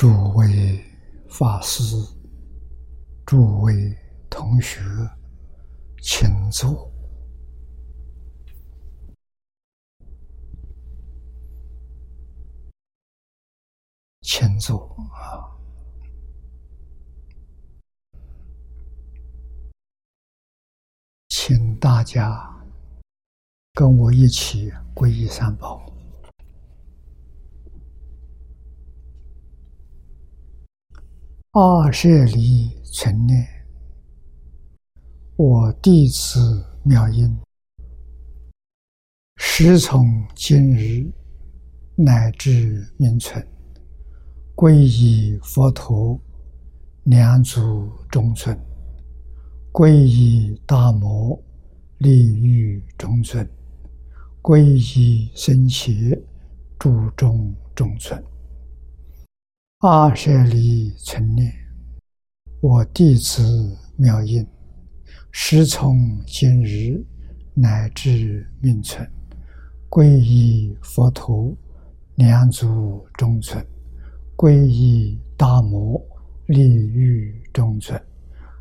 诸位法师、诸位同学，请坐，请坐啊！请大家跟我一起皈依三宝。二舍离存念，我弟子妙音，时从今日乃至明存，皈依佛陀，两足中存；皈依大摩，利欲中存；皈依僧伽，注中中存。二舍离存念，我弟子妙音，时从今日乃至命存，皈依佛陀，两足中尊；皈依大摩，利欲中存；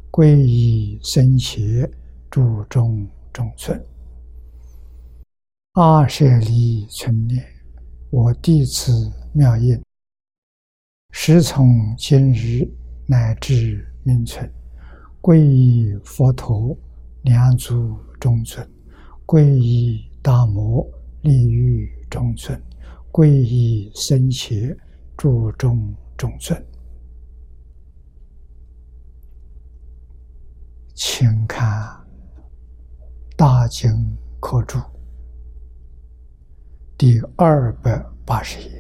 皈依僧伽，注中中尊。二舍离存念，我弟子妙音。时从今日乃至明存，皈依佛陀，两足中尊；皈依大摩，利欲中尊；皈依僧伽，注中中尊。请看《大经科注》第二百八十页。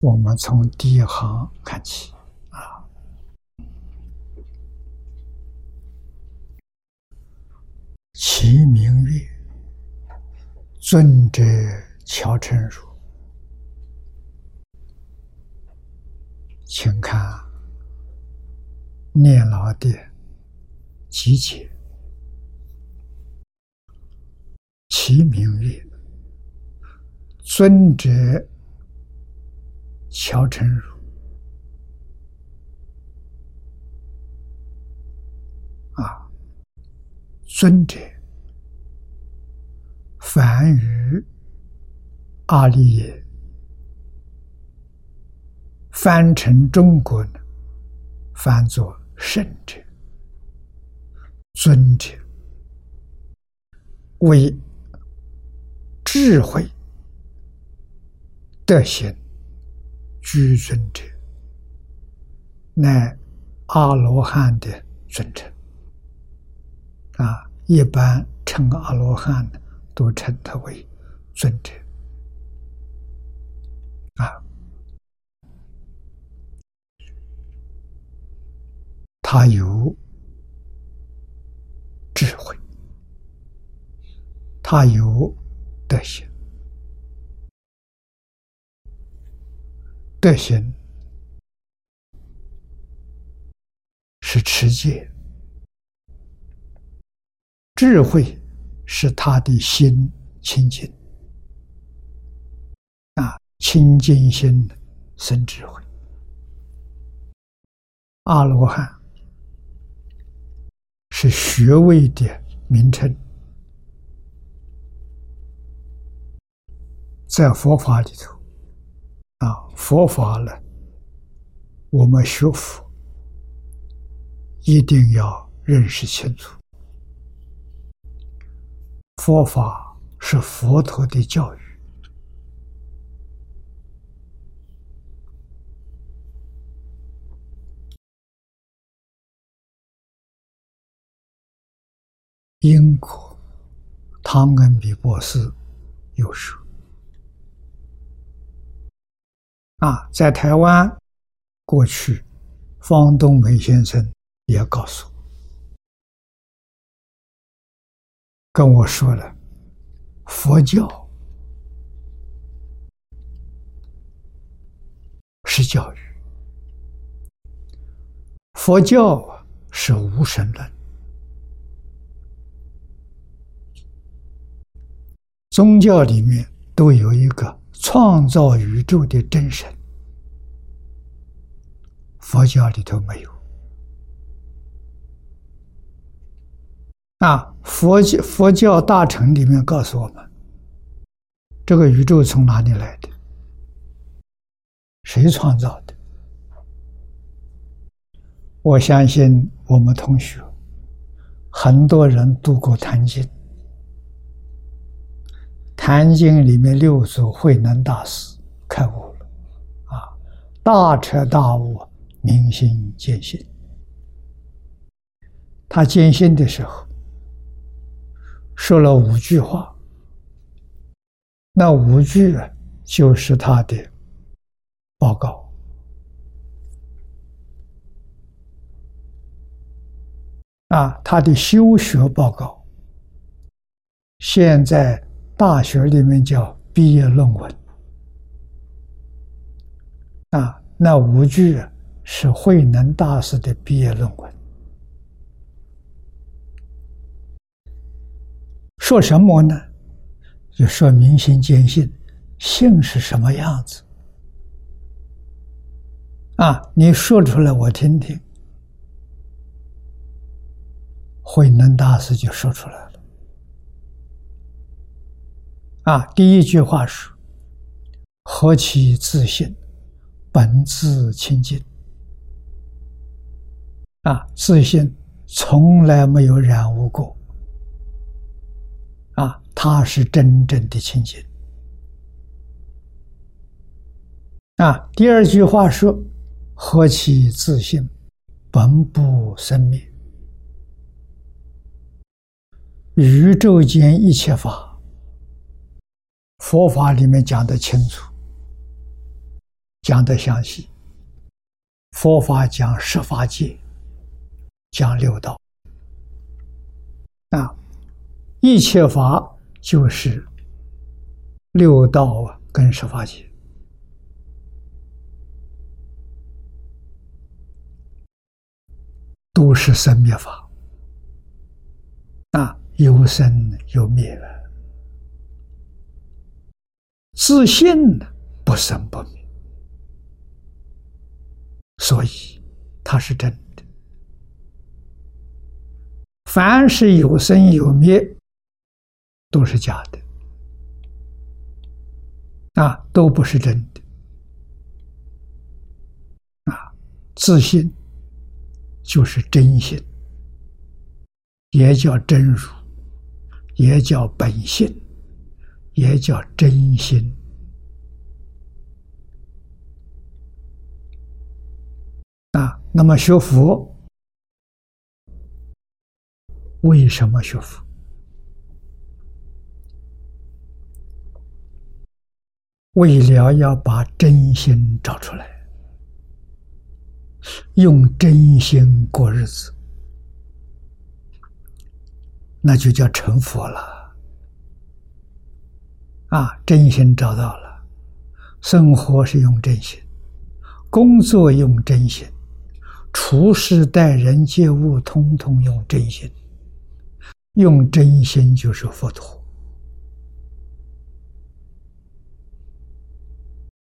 我们从第一行看起，啊，其名曰尊者乔成儒，请看念老的集解，其名曰尊者。乔成儒啊，尊者，梵语阿利耶，翻成中国呢，翻作圣者、尊者，为智慧德行。居尊者，乃阿罗汉的尊称。啊，一般称阿罗汉，都称他为尊者。啊，他有智慧，他有德行。德行是持戒，智慧是他的心清净啊，清净心生智慧。阿罗汉是学位的名称，在佛法里头。啊，佛法呢，我们学佛一定要认识清楚。佛法是佛陀的教育，因果，汤恩比博士有说。啊，在台湾，过去方东梅先生也告诉我，跟我说了，佛教是教育，佛教是无神论，宗教里面都有一个创造宇宙的真神，佛教里头没有。啊，佛教佛教大乘里面告诉我们，这个宇宙从哪里来的？谁创造的？我相信我们同学很多人读过《坛经》，《坛经》里面六祖慧能大师开悟了，啊，大彻大悟，明心见性。他见性的时候。说了五句话，那五句啊，就是他的报告啊，他的修学报告，现在大学里面叫毕业论文啊，那五句是慧能大师的毕业论文。说什么呢？就说明心见性，性是什么样子？啊，你说出来我听听。慧能大师就说出来了。啊，第一句话是：“何其自信，本自清净。”啊，自信从来没有染污过。啊，他是真正的清净。啊，第二句话说：“何其自信，本不生灭。”宇宙间一切法，佛法里面讲的清楚，讲的详细。佛法讲十法界，讲六道。啊。一切法就是六道啊，跟十法界都是生灭法啊，有生有灭自信呢不生不灭，所以它是真的。凡是有生有灭。都是假的，啊，都不是真的，啊，自信就是真心，也叫真如，也叫本性，也叫真心，啊，那么学佛，为什么学佛？为了要把真心找出来，用真心过日子，那就叫成佛了。啊，真心找到了，生活是用真心，工作用真心，处事待人接物，通通用真心。用真心就是佛陀。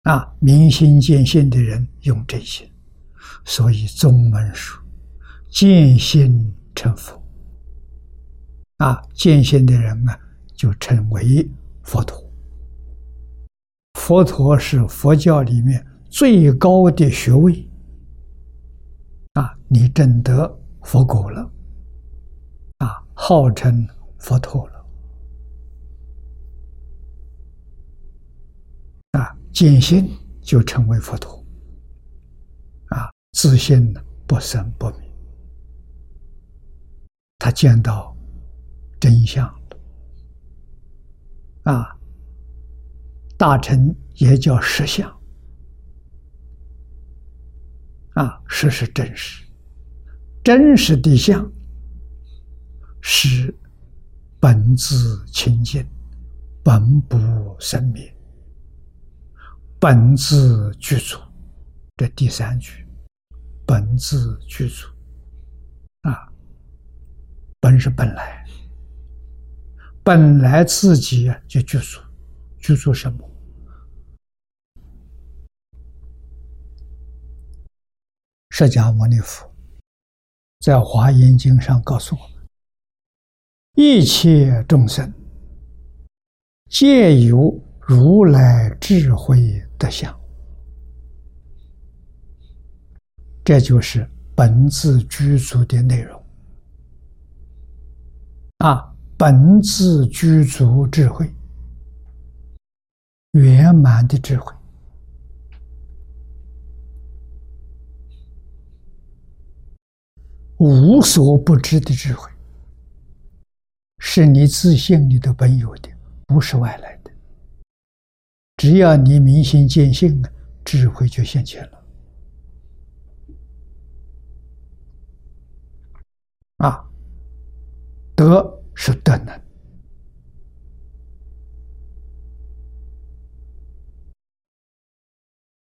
啊，明心见性的人用真心，所以宗门说见性成佛。啊，见性的人啊，就称为佛陀。佛陀是佛教里面最高的学位。啊，你证得佛果了，啊，号称佛陀了啊。见性就成为佛陀，啊，自信不生不灭，他见到真相了，啊，大乘也叫实相，啊，实是真实，真实的相是本自清净，本不生灭。本自具足，这第三句，本自具足，啊，本是本来，本来自己就具足，居住什么释迦牟尼佛在华严经上告诉我们一切众生皆有如来智慧的相。这就是本自具足的内容。啊，本自具足智慧。圆满的智慧。无所不知的智慧，是你自信里的本有的，不是外来的。只要你明心见性啊，智慧就现前了。啊，德是德能。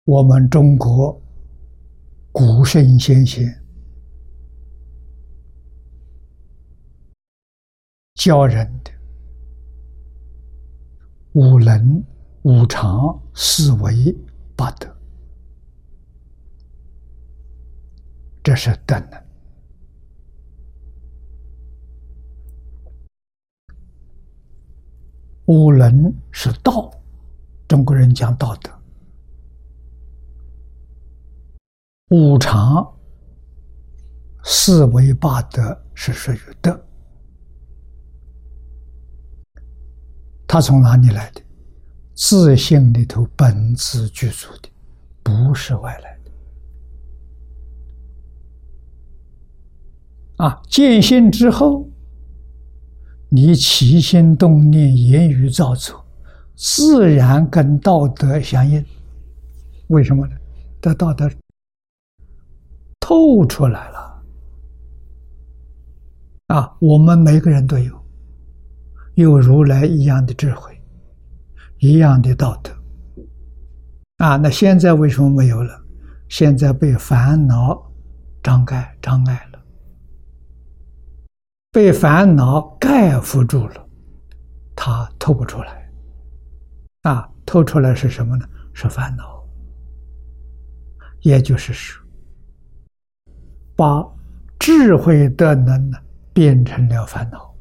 我们中国古圣先贤。教人的五能、五常、四维、八德，这是德能。五能是道，中国人讲道德；五常、四维、八德是属于德。他从哪里来的？自信里头本自具足的，不是外来的。啊，见性之后，你起心动念、言语造作，自然跟道德相应。为什么呢？这道德透出来了。啊，我们每个人都有。有如来一样的智慧，一样的道德，啊，那现在为什么没有了？现在被烦恼障盖障碍了，被烦恼盖覆住了，它透不出来。啊，透出来是什么呢？是烦恼，也就是说，把智慧的能呢变成了烦恼。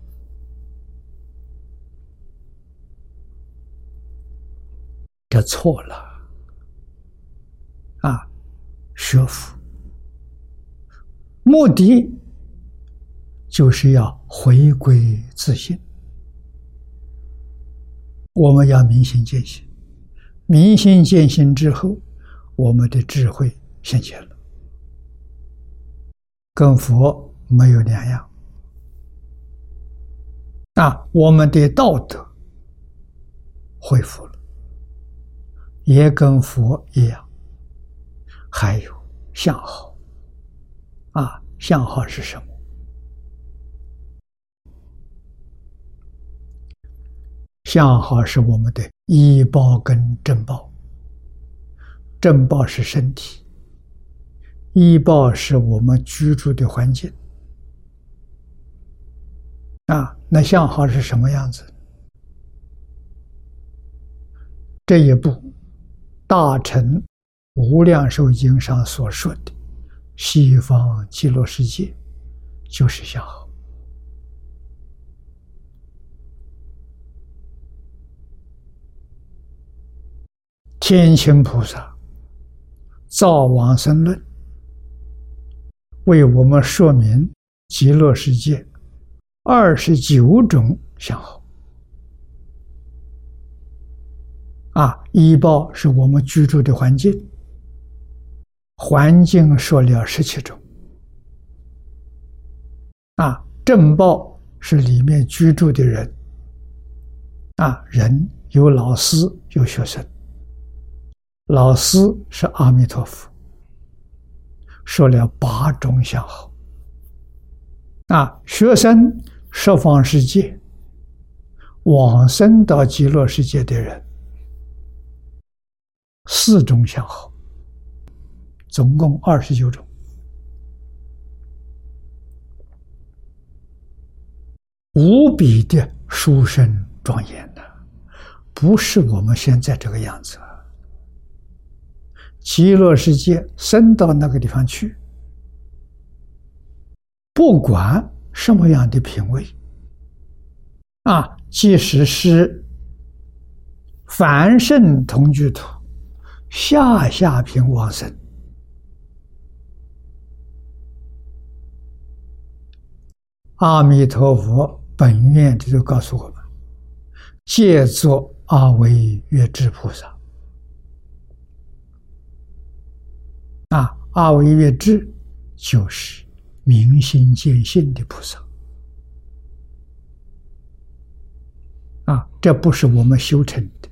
这错了，啊！学佛目的就是要回归自信。我们要明心见性，明心见性之后，我们的智慧显现了，跟佛没有两样。啊，我们的道德恢复了。也跟佛一样，还有相好啊，相好是什么？相好是我们的医报跟正报，正报是身体，医报是我们居住的环境啊。那相好是什么样子？这一步。大乘无量寿经上所说的西方极乐世界，就是相好。天亲菩萨造往生论，为我们说明极乐世界二十九种相好。啊，医报是我们居住的环境，环境说了十七种。啊，正报是里面居住的人，啊，人有老师有学生，老师是阿弥陀佛，说了八种相好。啊，学生十方世界往生到极乐世界的人。四种相好，总共二十九种，无比的殊胜庄严的，不是我们现在这个样子。极乐世界升到那个地方去，不管什么样的品位，啊，即使是凡圣同居土、下下品往生，阿弥陀佛本愿的就告诉我们，借作阿惟越智菩萨。啊，阿惟越智就是明心见性的菩萨。啊，这不是我们修成的，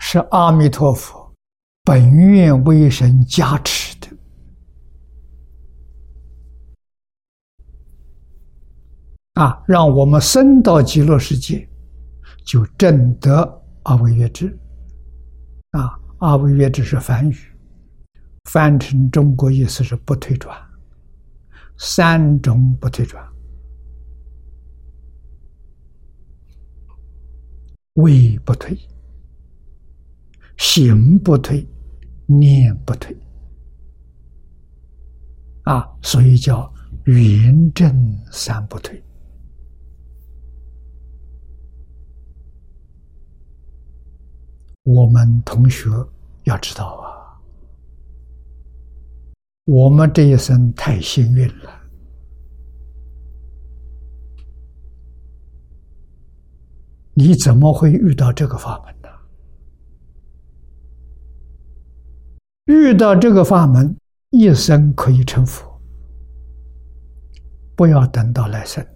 是阿弥陀佛本愿威神加持的。啊，让我们升到极乐世界，就证得阿惟越智。啊，阿维约只是梵语，翻成中国意思是不退转，三种不退转，位不退，行不退，念不退，啊，所以叫圆正三不退。我们同学要知道啊，我们这一生太幸运了。你怎么会遇到这个法门呢？遇到这个法门，一生可以成佛，不要等到来生。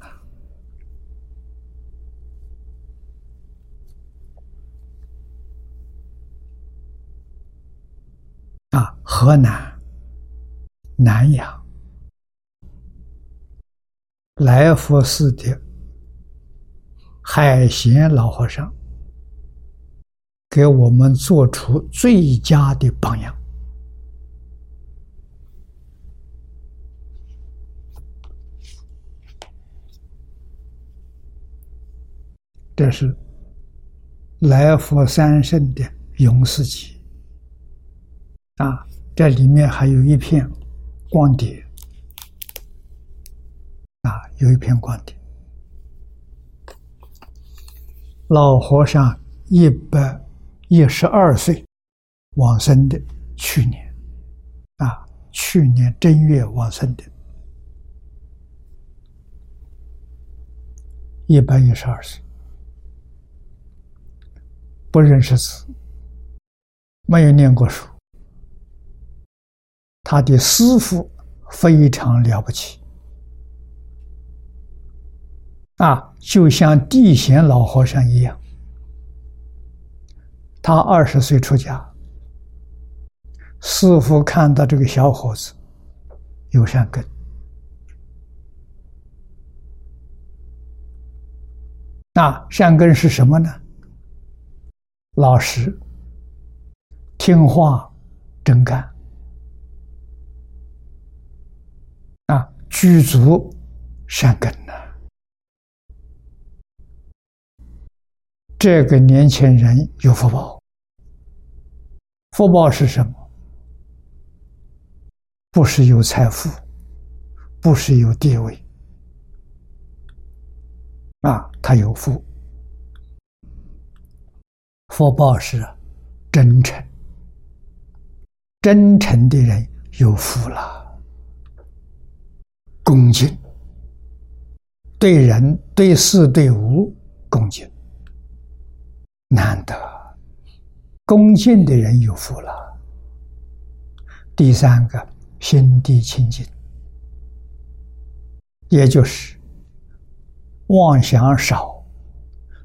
啊，河南南阳来佛寺的海贤老和尚，给我们做出最佳的榜样。这是来佛三圣的永士集。啊，这里面还有一片光碟，啊，有一片光碟。老和尚一百一十二岁往生的，去年，啊，去年正月往生的，一百一十二岁，不认识字，没有念过书。他的师傅非常了不起，啊，就像地贤老和尚一样。他二十岁出家，师傅看到这个小伙子有善根，那善根是什么呢？老实、听话、真干。具足善根呐？这个年轻人有福报。福报是什么？不是有财富，不是有地位，啊，他有福。福报是真诚，真诚的人有福了。恭敬，对人、对事、对物恭敬，难得。恭敬的人有福了。第三个，心地清净，也就是妄想少，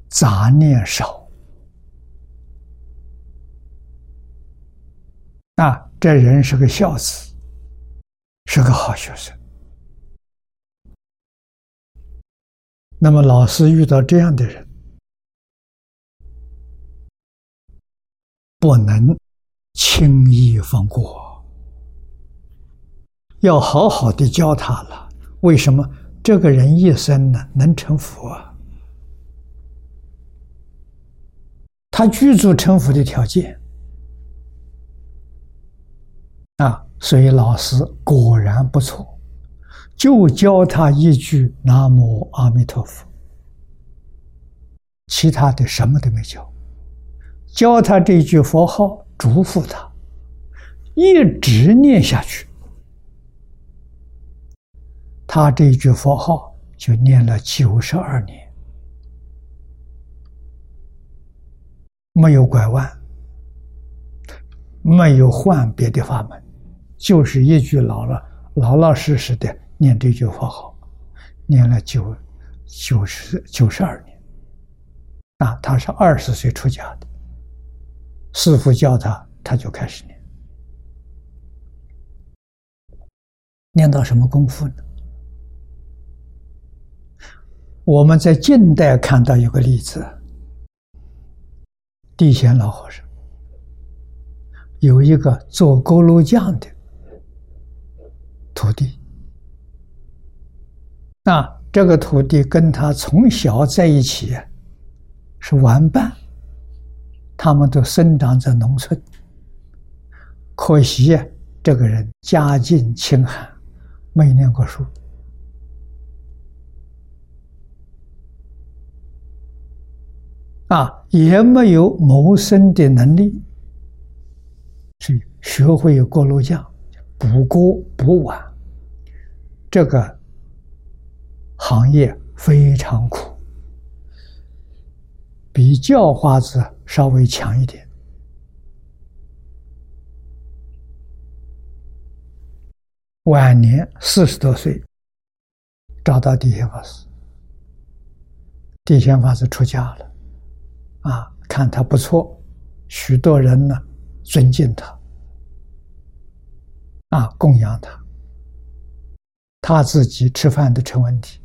杂念少。啊，这人是个孝子，是个好学生。那么，老师遇到这样的人，不能轻易放过，要好好的教他了。为什么这个人一生呢能成佛啊？他具足成佛的条件，啊，所以老师果然不错，就教他一句“南无阿弥陀佛”，其他的什么都没教，教他这句佛号，嘱咐他一直念下去。他这一句佛号就念了九十二年，没有拐弯，没有换别的法门。就是一句老了老老实实的念这句话好，念了九九十九十二年，啊，他是二十岁出家的，师傅教他，他就开始念，念到什么功夫呢？我们在近代看到有个例子，地贤老和尚有一个做锅炉匠的。徒弟，那这个徒弟跟他从小在一起，是玩伴。他们都生长在农村，可惜呀这个人家境清寒，没念过书，啊，也没有谋生的能力，去学会过炉匠。补锅补碗，这个行业非常苦，比叫花子稍微强一点。晚年四十多岁，找到地仙法师，地仙法师出家了，啊，看他不错，许多人呢尊敬他。啊，供养他，他自己吃饭都成问题，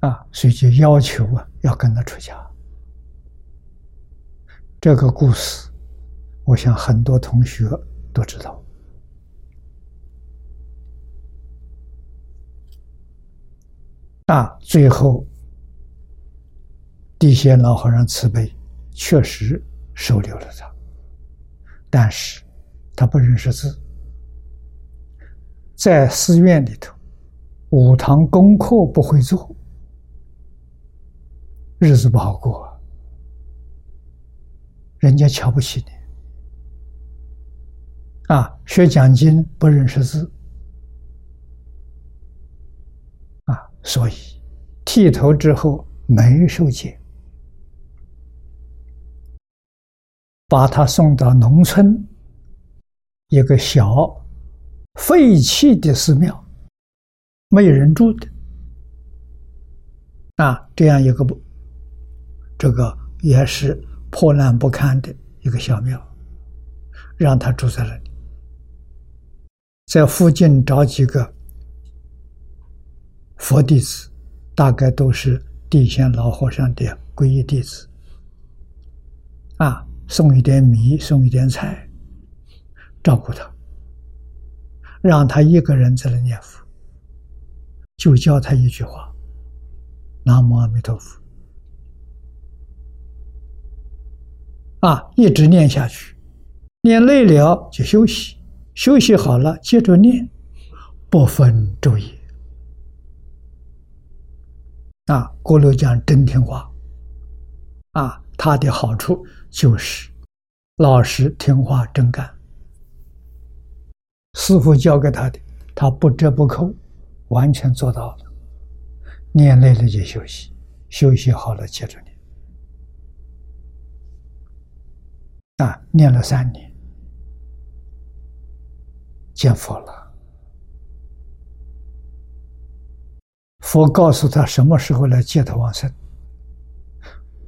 啊，所以就要求啊，要跟他出家。这个故事，我想很多同学都知道。啊，最后地仙老和尚慈悲，确实收留了他。但是，他不认识字，在寺院里头，五堂功课不会做，日子不好过，人家瞧不起你。啊，学讲经不认识字，啊，所以剃头之后没受戒。把他送到农村一个小废弃的寺庙，没有人住的啊，这样一个不，这个也是破烂不堪的一个小庙，让他住在那里，在附近找几个佛弟子，大概都是地仙老和尚的皈依弟子啊。送一点米，送一点菜，照顾他，让他一个人在那念佛，就教他一句话：“南无阿弥陀佛。”啊，一直念下去，念累了就休息，休息好了接着念，不分昼夜。啊，郭六讲真听话，啊。他的好处就是老实听话真干，师傅教给他的，他不折不扣，完全做到了。念累了就休息，休息好了接着念。啊，念了三年，见佛了。佛告诉他什么时候来接他往生。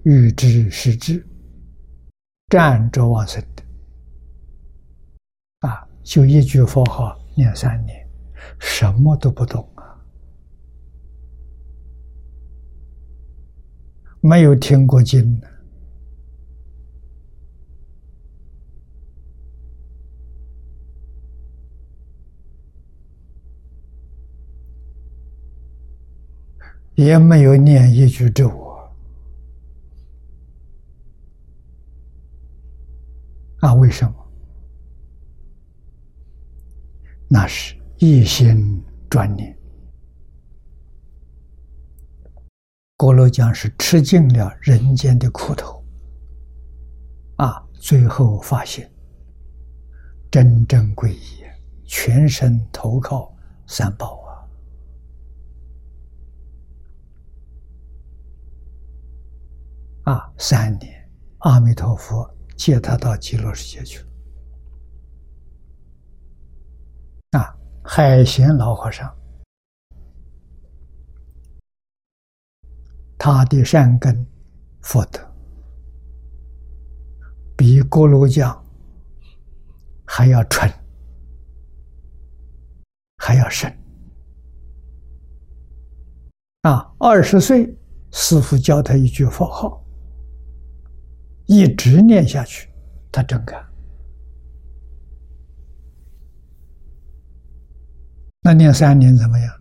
欲知是知，站着往生的啊！就一句佛号念三年，什么都不懂啊，没有听过经的，也没有念一句咒。啊，为什么？那是一心专念。锅炉匠是吃尽了人间的苦头，啊，最后发现真正皈依，全身投靠三宝啊！三年，阿弥陀佛接他到极乐世界去了。啊，海贤老和尚。他的善根福德比锅炉匠还要纯，还要深。啊，二十岁，师傅教他一句佛号，一直念下去，他真干。那念三年怎么样？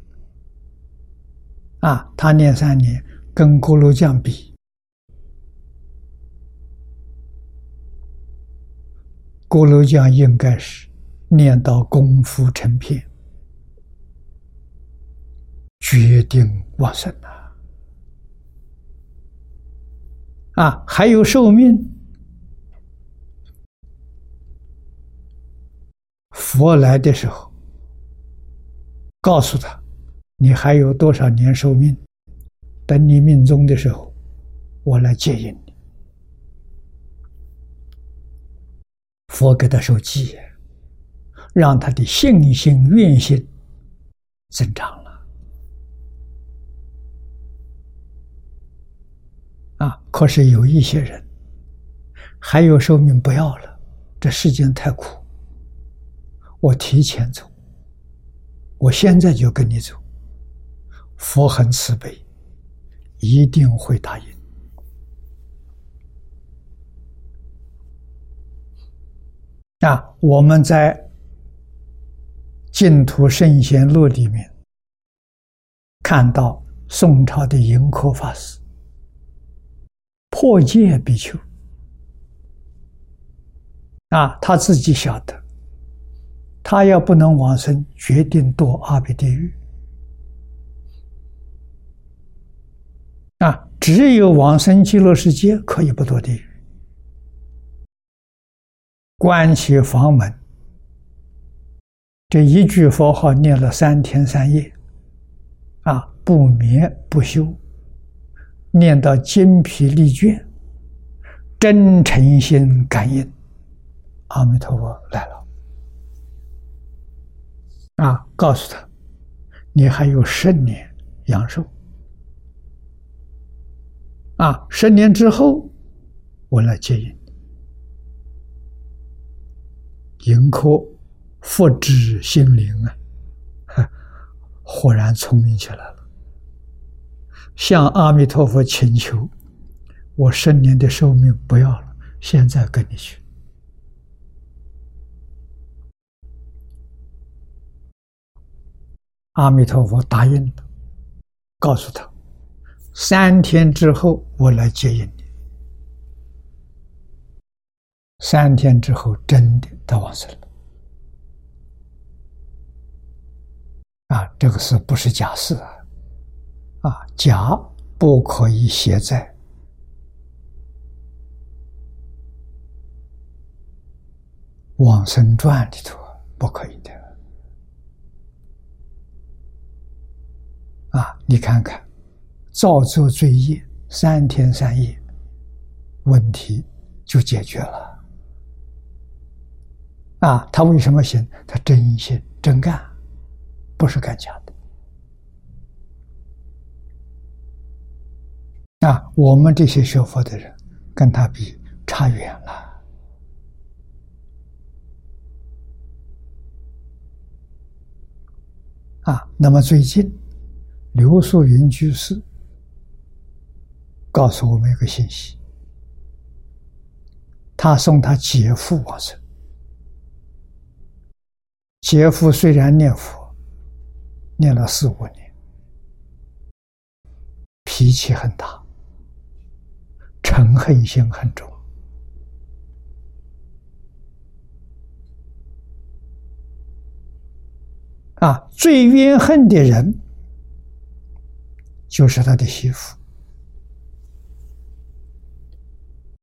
啊，他念三年。跟锅炉匠比，锅炉匠应该是念到功夫成片，决定往生了。啊，还有寿命，佛来的时候，告诉他，你还有多少年寿命？等你命中的时候，我来接引你。佛给他受记，让他的信心、愿心增长了。啊！可是有一些人还有寿命不要了，这世间太苦，我提前走，我现在就跟你走。佛很慈悲。一定会答应。啊，我们在《净土圣贤录》里面看到宋朝的盈科法师破戒比丘，啊，他自己晓得，他要不能往生，决定堕阿鼻地狱。啊，只有往生极乐世界可以不堕地狱。关起房门，这一句佛号念了三天三夜，啊，不眠不休，念到精疲力倦，真诚心感应，阿弥陀佛来了，啊，告诉他，你还有十年阳寿。啊，十年之后，我来接引。迎科复知心灵啊，豁然聪明起来了，向阿弥陀佛请求：我十年的寿命不要了，现在跟你去。阿弥陀佛答应了，告诉他。三天之后，我来接引你。三天之后，真的他往生了。啊，这个事不是假事啊！啊，假不可以写在往生传里头，不可以的。啊，你看看。造作罪业三天三夜，问题就解决了。啊，他为什么行？他真心真干，不是干假的。啊，我们这些学佛的人跟他比差远了。啊，那么最近刘素云居士。告诉我们一个信息：他送他姐夫往生。姐夫虽然念佛，念了四五年，脾气很大，嗔恨心很重。啊，最怨恨的人就是他的媳妇，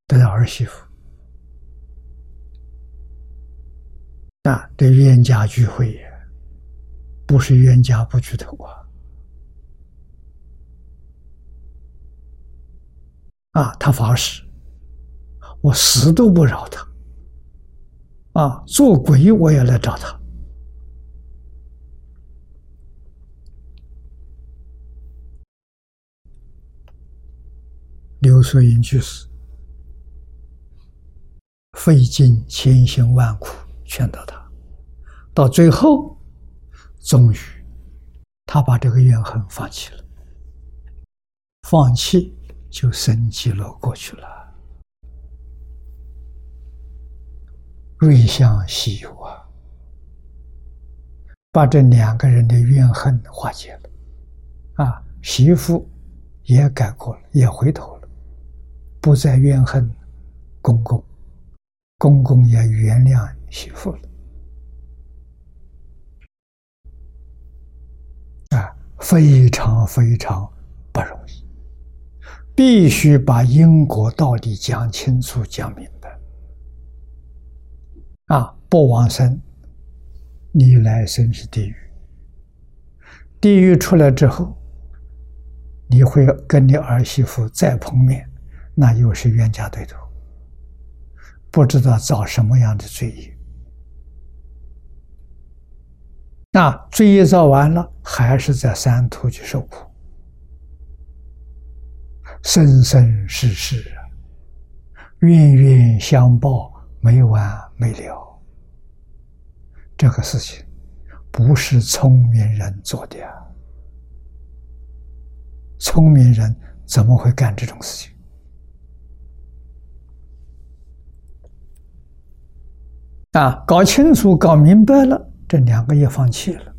他的儿媳妇。啊，对冤家聚会，不是冤家不聚头啊。啊，他发誓，我死都不饶他。啊，做鬼我也来找他。刘素英去世，费尽千辛万苦劝导他，到最后，终于，他把这个怨恨放弃了，放弃就生极乐过去了。瑞相西游啊，把这两个人的怨恨化解了，啊，媳妇也改过了，也回头了，不再怨恨公公，公公也原谅媳妇了，啊，非常非常不容易，必须把因果道理讲清楚、讲明白。啊，不往生，你来生是地狱。地狱出来之后，你会跟你儿媳妇再碰面，那又是冤家对头，不知道造什么样的罪业。那罪业造完了，还是在三途去受苦，生生世世，冤冤相报。没完没了，这个事情不是聪明人做的呀！聪明人怎么会干这种事情？啊，搞清楚、搞明白了，这两个也放弃了，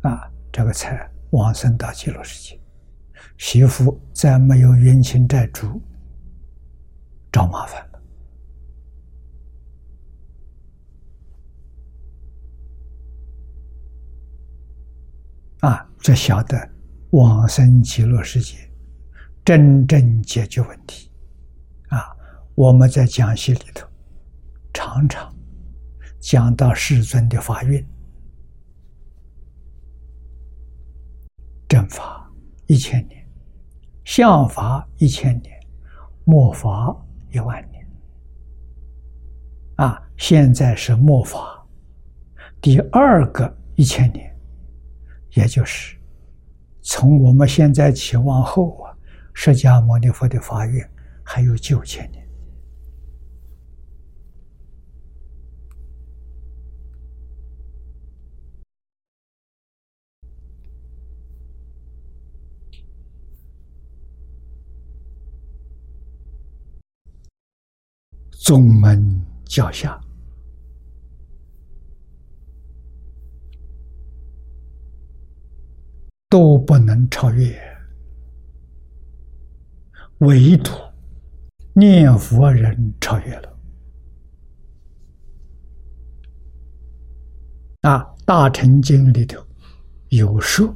啊，这个才往生到极乐世界。媳妇再没有冤亲债主找麻烦了。啊，这晓得往生极乐世界，真正解决问题。啊，我们在讲戏里头常常讲到世尊的法运，正法一千年，相法一千年，末法一万年。啊，现在是末法第二个一千年。也就是从我们现在起往后啊，释迦牟尼佛的法运还有九千年。宗门脚下。都不能超越，唯独念佛人超越了。啊，《大乘经》里头有说，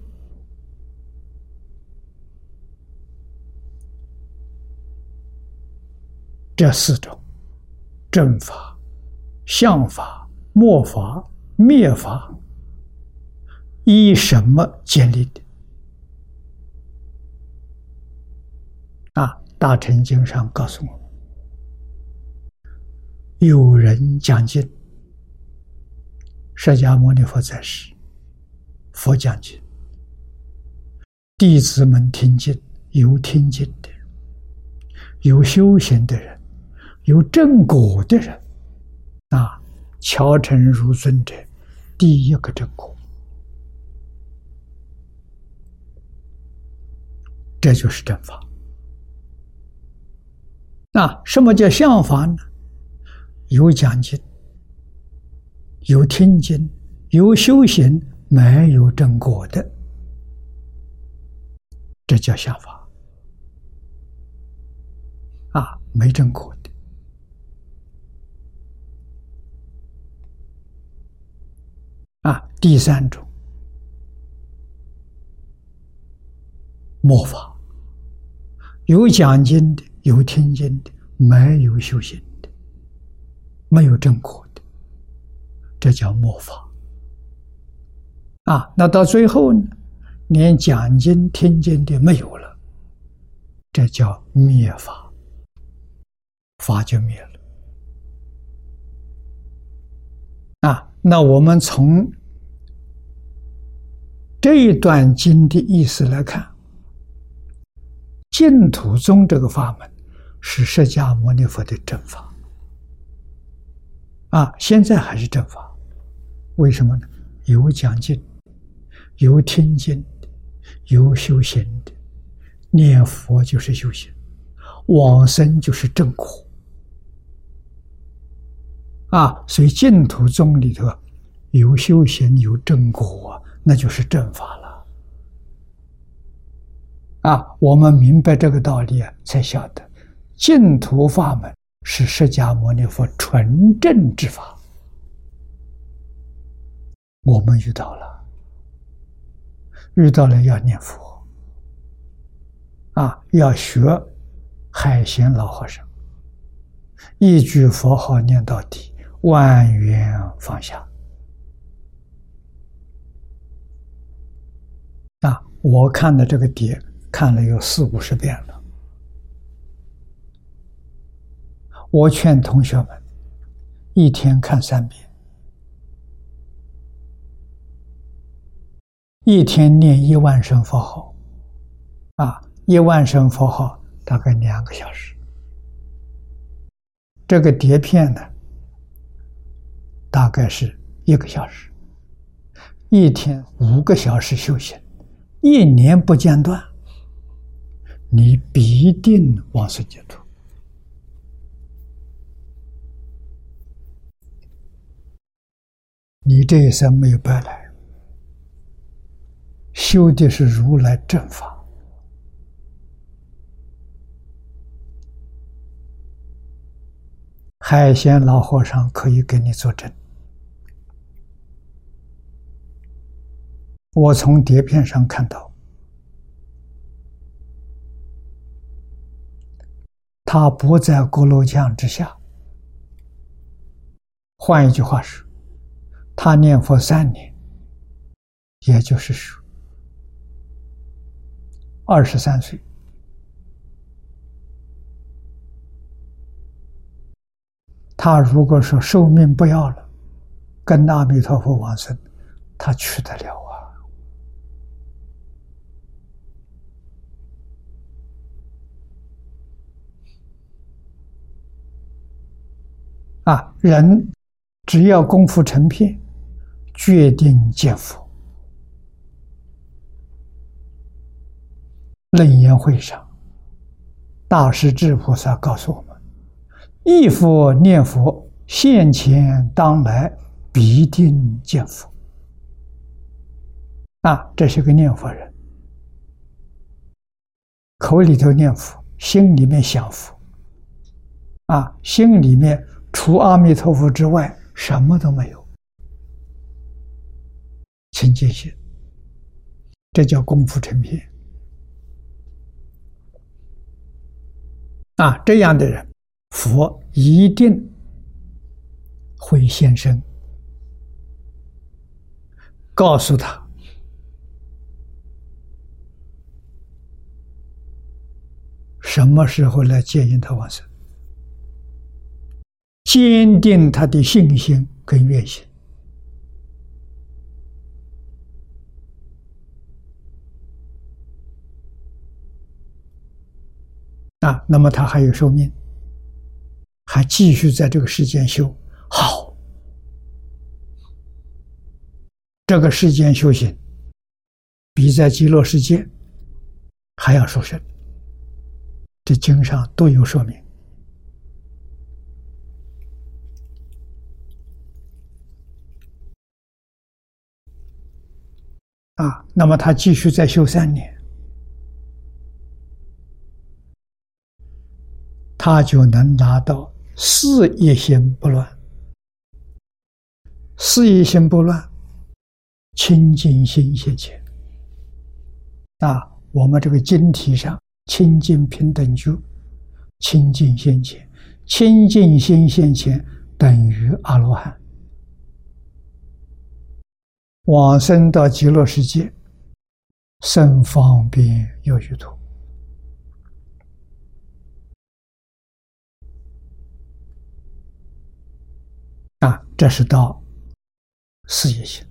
这四种正法、相法、末法、灭法。依什么建立的？啊，《大乘经》上告诉我们：有人讲经，释迦牟尼佛在世，佛讲经，弟子们听经，有听经的，有修行的人，有正果的人，啊，乔成如尊者，第一个正果。这就是正法。那什么叫相法呢？有讲经，有听经，有修行，没有正果的，这叫相法。啊，没正果啊第三种。末法。有讲经的有听经的没有修行的没有正果的。这叫末法。啊那到最后呢连讲经听经的没有了这叫灭法。法就灭了。那我们从这一段经的意思来看，净土宗这个法门是释迦牟尼佛的正法。啊，现在还是正法，为什么呢？有讲经，有听经的，有修行的，念佛就是修行，往生就是正果。啊，所以净土宗里头有修行有正果，那就是正法了。啊，我们明白这个道理啊，才晓得净土法门是释迦牟尼佛纯正之法。我们遇到了，遇到了要念佛，啊，要学海贤老和尚，一句佛号念到底。万缘放下啊！我看的这个碟看了有四五十遍了。我劝同学们一天看三遍，一天念一万声佛号啊！一万声佛号大概两个小时。这个碟片呢？大概是一个小时，一天五个小时修行，一年不间断，你必定往生净土。你这一生没有白来，修的是如来正法。海鲜老和尚可以给你作证。我从碟片上看到，他不在锅炉匠之下。换一句话说，他念佛三年，也就是说二十三岁。他如果说寿命不要了，跟阿弥陀佛往生，他去得了。啊，人只要功夫成片，决定见佛。楞严会上，大势至菩萨告诉我们：一佛念佛，现前当来必定见佛。啊，这是个念佛人，口里头念佛，心里面想佛。啊，心里面。除阿弥陀佛之外，什么都没有，清净心，这叫功夫成片。啊，这样的人，佛一定会现身，告诉他什么时候来接引他往生。坚定他的信心跟愿心啊，那么他还有寿命，还继续在这个世间修好，这个世间修行比在极乐世界还要殊胜，这经上都有说明。啊，那么他继续再修三年，他就能达到事业心不乱，事业心不乱，清净心现前。啊，我们这个经题上清净平等就，清净现前，清净心现前等于阿罗汉。往生到极乐世界，生方便有余土。啊，这是到事业心。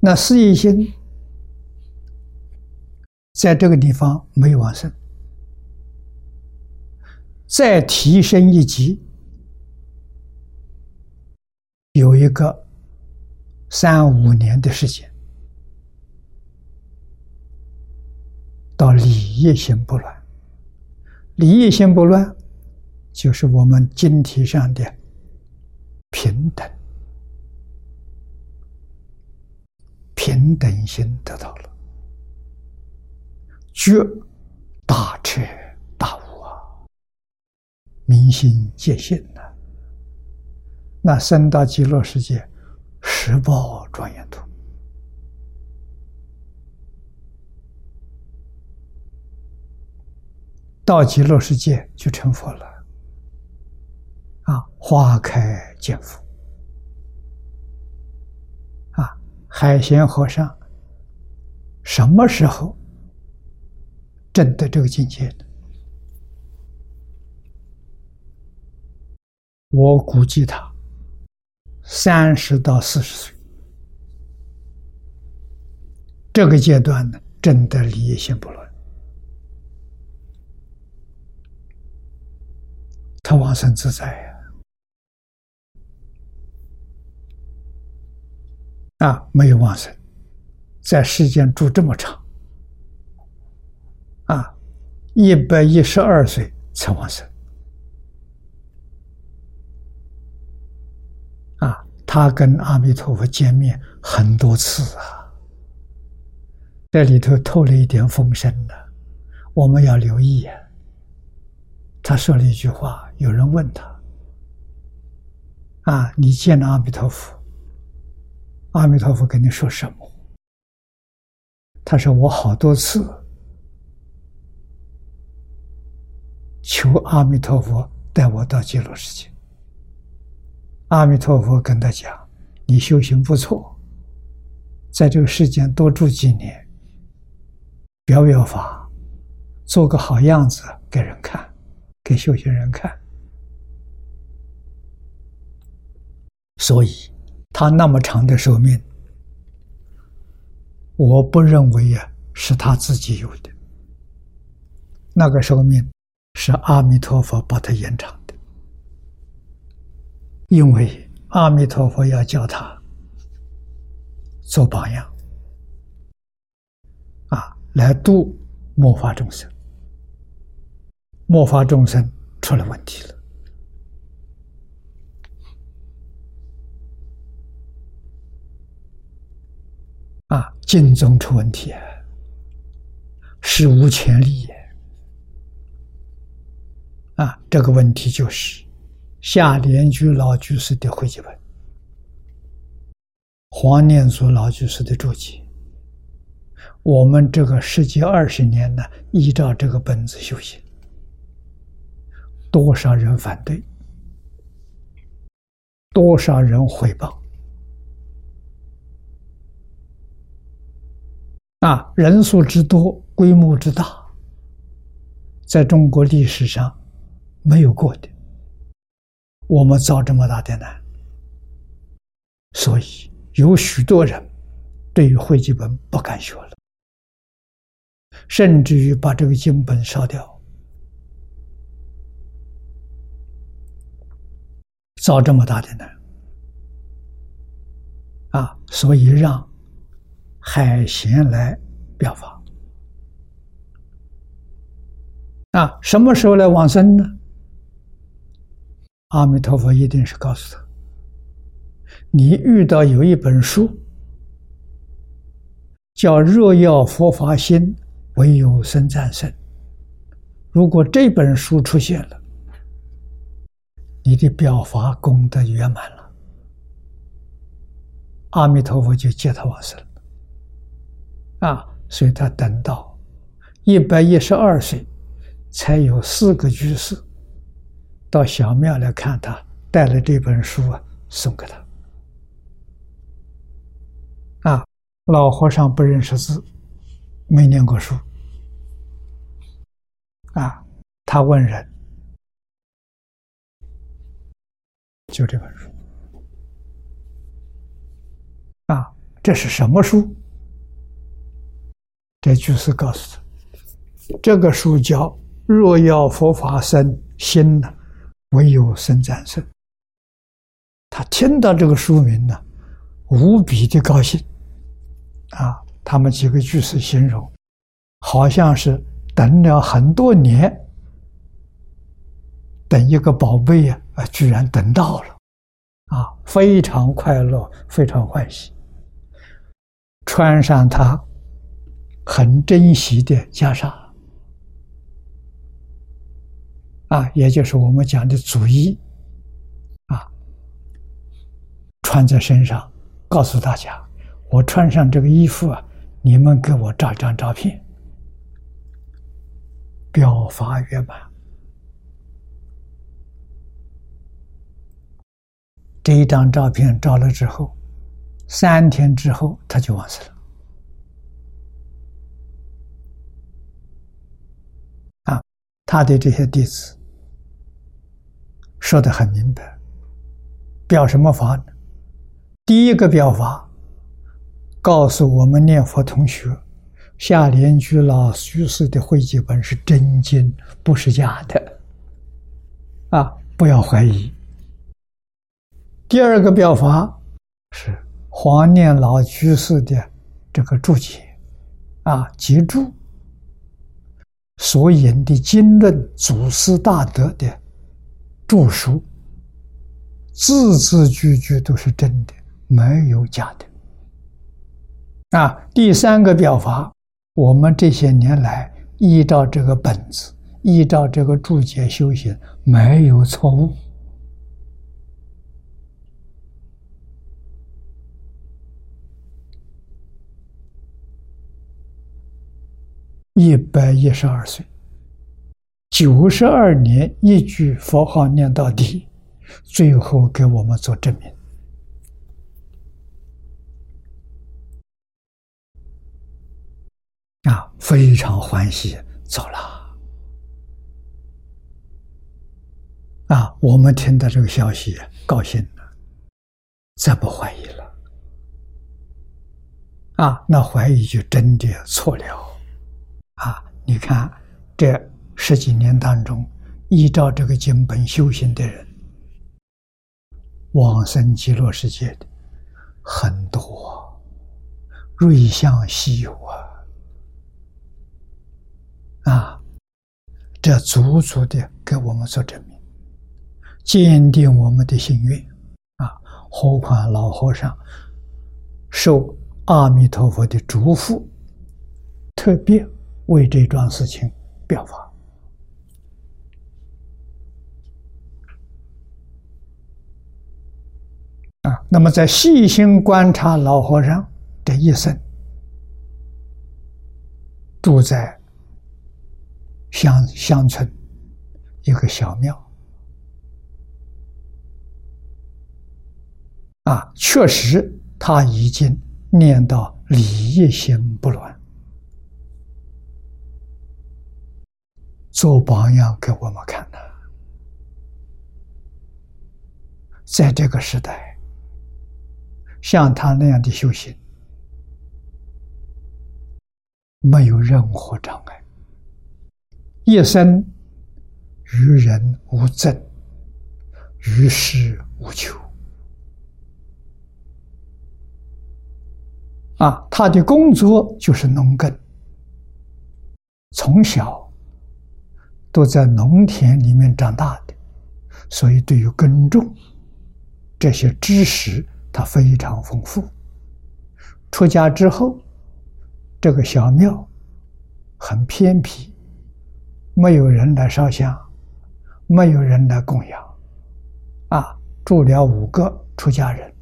那事业心在这个地方没有往生，再提升一级，有一个。三五年的时间，到礼业心不乱。礼业心不乱，就是我们经题上的平等，平等心得到了，觉大彻大悟啊，明心见性了。那生到极乐世界。十报庄严图，到极乐世界就成佛了。啊，花开见佛。啊，海贤和尚什么时候证得这个境界的？我估计他。三十到四十岁，这个阶段呢，真的理业心不乱，他往生自在呀！啊，没有往生，在世间住这么长，啊，一百一十二岁才往生。他跟阿弥陀佛见面很多次啊，这里头透了一点风声的，我们要留意啊。他说了一句话，有人问他：“啊，你见了阿弥陀佛，阿弥陀佛跟你说什么？”他说：“我好多次求阿弥陀佛带我到极乐世界。”阿弥陀佛跟他讲：“你修行不错，在这个世间多住几年，表表法，做个好样子给人看，给修行人看。所以他那么长的寿命，我不认为呀是他自己有的，那个寿命是阿弥陀佛把他延长。”因为阿弥陀佛要教他做榜样，啊，来度末法众生。末法众生出了问题了，啊，经中出问题，史无前例。啊，这个问题就是。下莲居老居士的会集本，黄念祖老居士的注解，我们这个十几二十年呢，依照这个本子修行，多少人反对，多少人回报，啊，人数之多，规模之大，在中国历史上没有过的。我们遭这么大的难，所以有许多人对于会集本不敢学了，甚至于把这个经本烧掉，造这么大的难啊！所以让海贤来表法啊，什么时候来往生呢？阿弥陀佛一定是告诉他：“你遇到有一本书，叫《若要佛法心，唯有生战胜》。如果这本书出现了，你的表法功德圆满了，阿弥陀佛就接他往生了。啊，所以他等到一百一十二岁，才有四个居士到小庙来看他，带了这本书啊，送给他。啊，老和尚不认识字，没念过书。啊，他问人，就这本书。啊，这是什么书？这居士告诉他。这个书叫《若要佛法生心呢，唯有生战胜》。他听到这个书名呢，无比的高兴。啊，他们几个居士形容，好像是等了很多年，等一个宝贝呀，啊，居然等到了，啊，非常快乐，非常欢喜，穿上他很珍惜的袈裟。啊，也就是我们讲的祖衣，啊，穿在身上，告诉大家，我穿上这个衣服啊，你们给我照一张照片，表法圆满。这一张照片照了之后，三天之后他就完事了。啊，他的这些弟子。说的很明白，表什么法呢？第一个表法，告诉我们念佛同学，下莲居老居士的会集本是真经，不是假的，啊，不要怀疑。第二个表法是黄念老居士的这个注解，啊，集注所引的经论祖师大德的。著书字字句句都是真的，没有假的。啊，第三个表法，我们这些年来依照这个本子，依照这个注解修行，没有错误。一百一十二岁。九十二年，一句佛号念到底，最后给我们做证明。啊，非常欢喜，走了。啊，我们听到这个消息，高兴了，再不怀疑了。啊，那怀疑就真的错了。啊，你看这。十几年当中，依照这个经本修行的人，往生极乐世界的很多，瑞相稀有啊！啊，这足足的给我们做证明，坚定我们的心愿啊！何况老和尚受阿弥陀佛的嘱咐，特别为这桩事情表法。啊，那么在细心观察老和尚的一生，住在乡乡村一个小庙，啊，确实他已经念到礼义心不乱，做榜样给我们看的，在这个时代。像他那样的修行，没有任何障碍，一生与人无争，与世无求。啊，他的工作就是农耕，从小都在农田里面长大的，所以对于耕种这些知识。他非常丰富。出家之后，这个小庙很偏僻，没有人来烧香，没有人来供养，啊，住了五个出家人，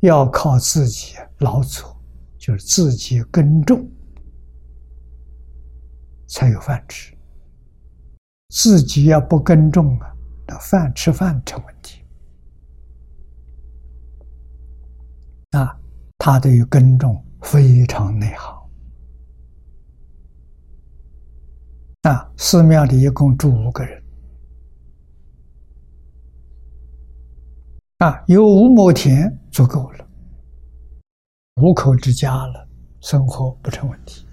要靠自己劳作，就是自己耕种，才有饭吃。自己要不耕种啊，那饭吃饭成问题。啊，他对于耕种非常内行。啊，寺庙里一共住五个人。啊，有五亩田足够了，五口之家了，生活不成问题。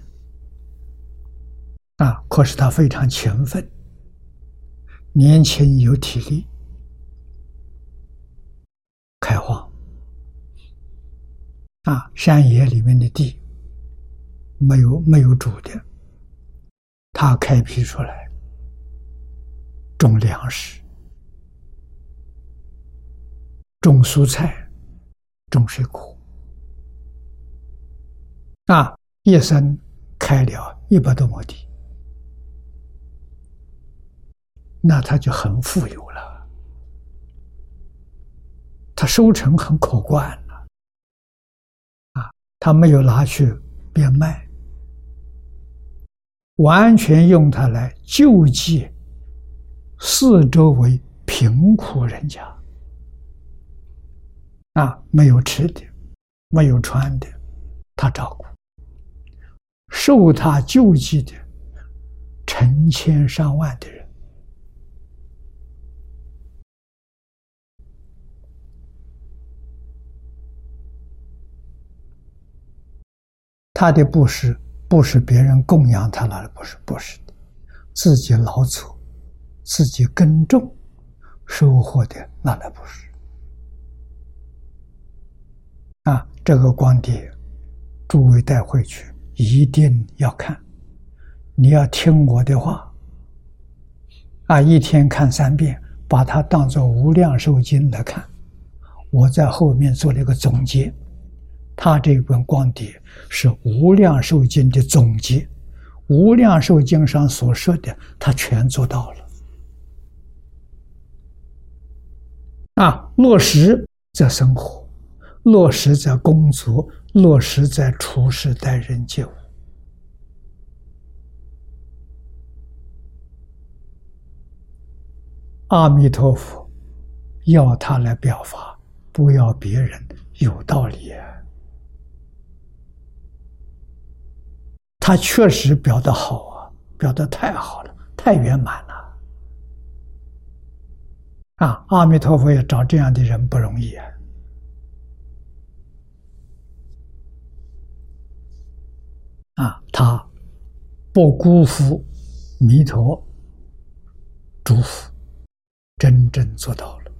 啊，可是他非常勤奋，年轻有体力，开荒。啊，山野里面的地没有没有主的，他开辟出来种粮食。种蔬菜，种水果，啊，一生开了一百多亩地，那他就很富有了，他收成很可观，他没有拿去变卖，完全用它来救济四周围贫苦人家。啊，没有吃的，没有穿的，他照顾；受他救济的成千上万的人，他的布施不是别人供养他来的，不是不是的，自己劳作，自己耕种收获的那来不是。啊，这个光碟，诸位带回去一定要看。你要听我的话，啊，一天看三遍，把它当做《无量寿经》来看。我在后面做了一个总结，他这本光碟是《无量寿经》的总结，《无量寿经》上所说的，他全做到了。啊，落实在生活。落实在工作，落实在处事待人接物。阿弥陀佛，要他来表法，不要别人，有道理啊。他确实表的好啊，表的太好了，太圆满了。啊，阿弥陀佛要找这样的人不容易啊。啊，他不辜负弥陀嘱咐，真正做到了。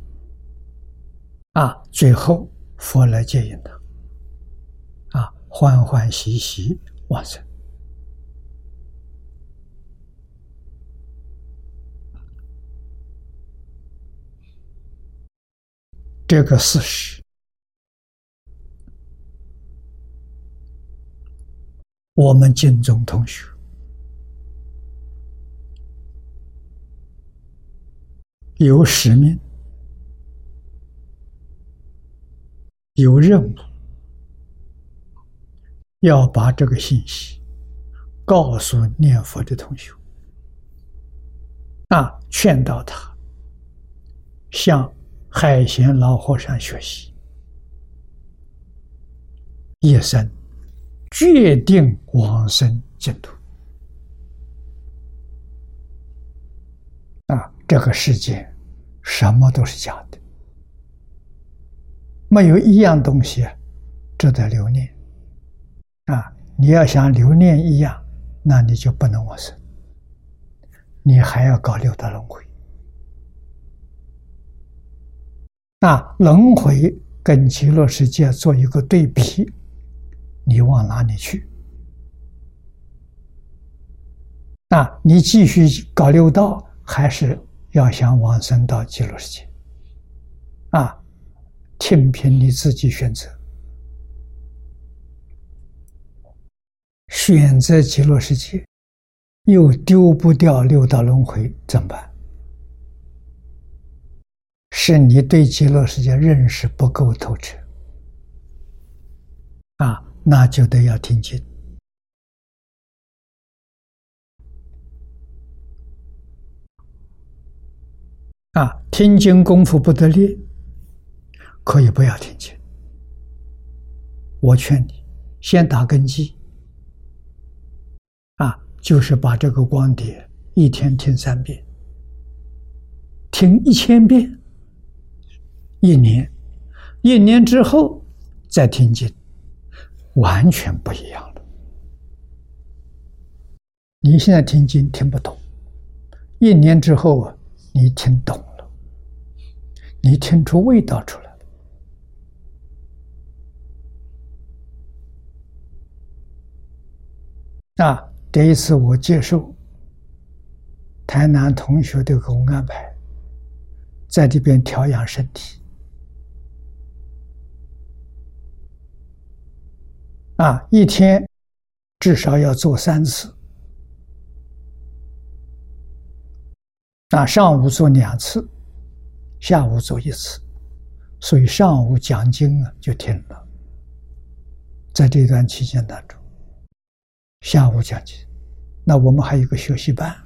啊，最后佛来接引他，啊，欢欢喜喜往生。这个事实。我们敬重同学，有使命，有任务，要把这个信息告诉念佛的同学，啊，劝导他向海贤老和尚学习，一生。决定往生净土啊！这个世界什么都是假的，没有一样东西值得留念啊！你要想留念一样，那你就不能往生，你还要搞六道轮回。那轮回跟极乐世界做一个对比。你往哪里去？那你继续搞六道，还是要想往生到极乐世界？啊，听凭你自己选择。选择极乐世界，又丢不掉六道轮回，怎么办？是你对极乐世界认识不够透彻啊，那就得要听经。啊，听经功夫不得力，可以不要听经。我劝你先打根基，啊，就是把这个光碟一天听三遍，听一千遍。一年，一年之后再听经，完全不一样了。你现在听经听不懂，一年之后啊，你听懂了，你听出味道出来了。啊，这一次我接受台南同学的给我安排，在这边调养身体。啊，一天至少要做三次。啊，上午做两次，下午做一次，所以上午讲经啊就停了。在这段期间当中。下午讲经，那我们还有个学习班，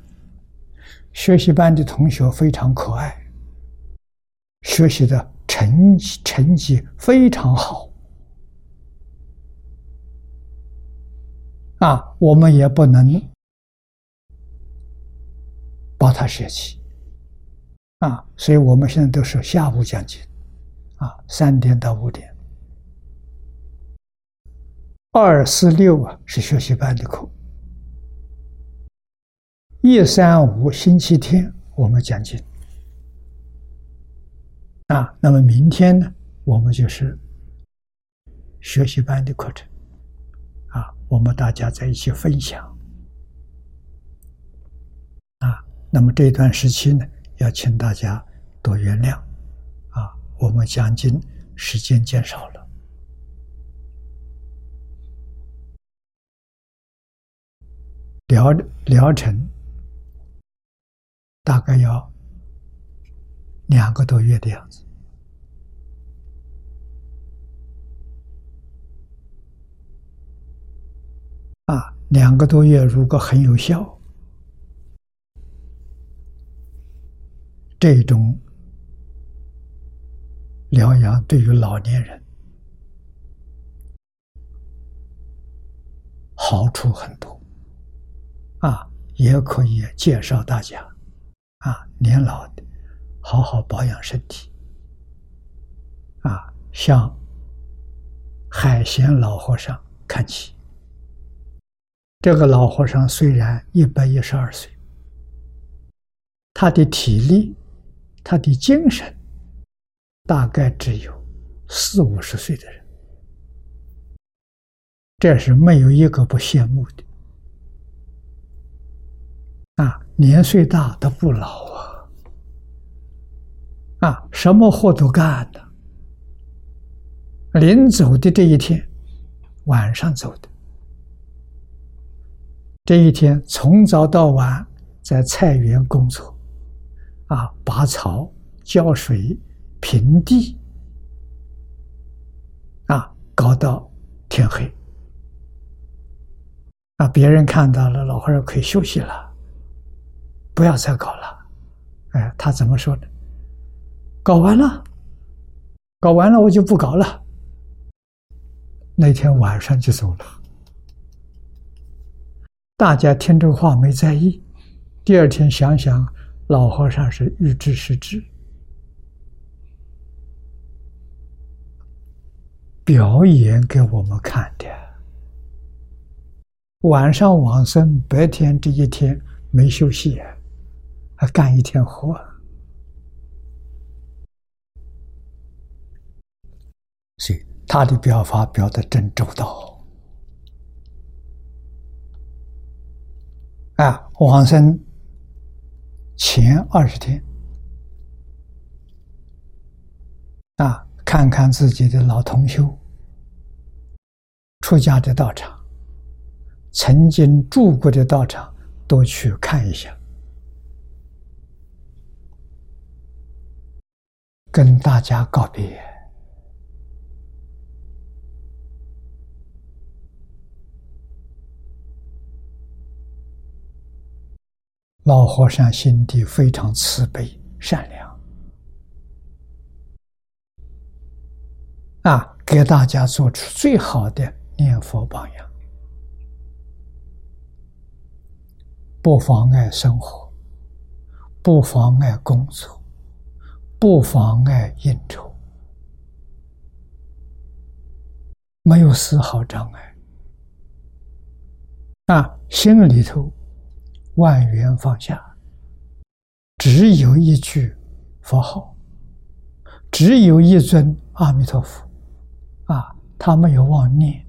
学习班的同学非常可爱，学习的成绩成绩非常好，啊，我们也不能把它舍弃，啊，所以我们现在都是下午讲经，啊，三点到五点。二四六啊是学习班的课，一三五星期天我们讲经。啊，那么明天呢，我们就是学习班的课程。啊，我们大家在一起分享啊，那么这段时期呢，要请大家多原谅啊，我们将近时间减少了。疗疗程大概要两个多月的样子啊，两个多月如果很有效，这种疗养对于老年人好处很多。啊，也可以介绍大家，啊，年老的好好保养身体，啊，向海贤老和尚看齐。这个老和尚虽然一百一十二岁，他的体力、他的精神，大概只有四五十岁的人，这是没有一个不羡慕的。啊，年岁大他不老啊！啊，什么活都干的。临走的这一天，晚上走的。这一天从早到晚在菜园工作，啊，拔草、浇水、平地，啊，搞到天黑。啊，别人看到了，老和尚可以休息了。不要再搞了，哎，他怎么说呢？搞完了，搞完了，我就不搞了。那天晚上就走了。大家听这话没在意，第二天想想，老和尚是预知是知，表演给我们看的。晚上往生，白天这一天没休息。还干一天活，所以他的表法表的真周到啊！往生前二十天啊，看看自己的老同修、出家的道场、曾经住过的道场，都去看一下。跟大家告别，老和尚心地非常慈悲善良。啊给大家做出最好的念佛榜样。不妨碍生活不妨碍工作不妨碍应酬没有丝毫障碍。啊心里头万缘放下，只有一句佛号，只有一尊阿弥陀佛。啊，他没有妄念，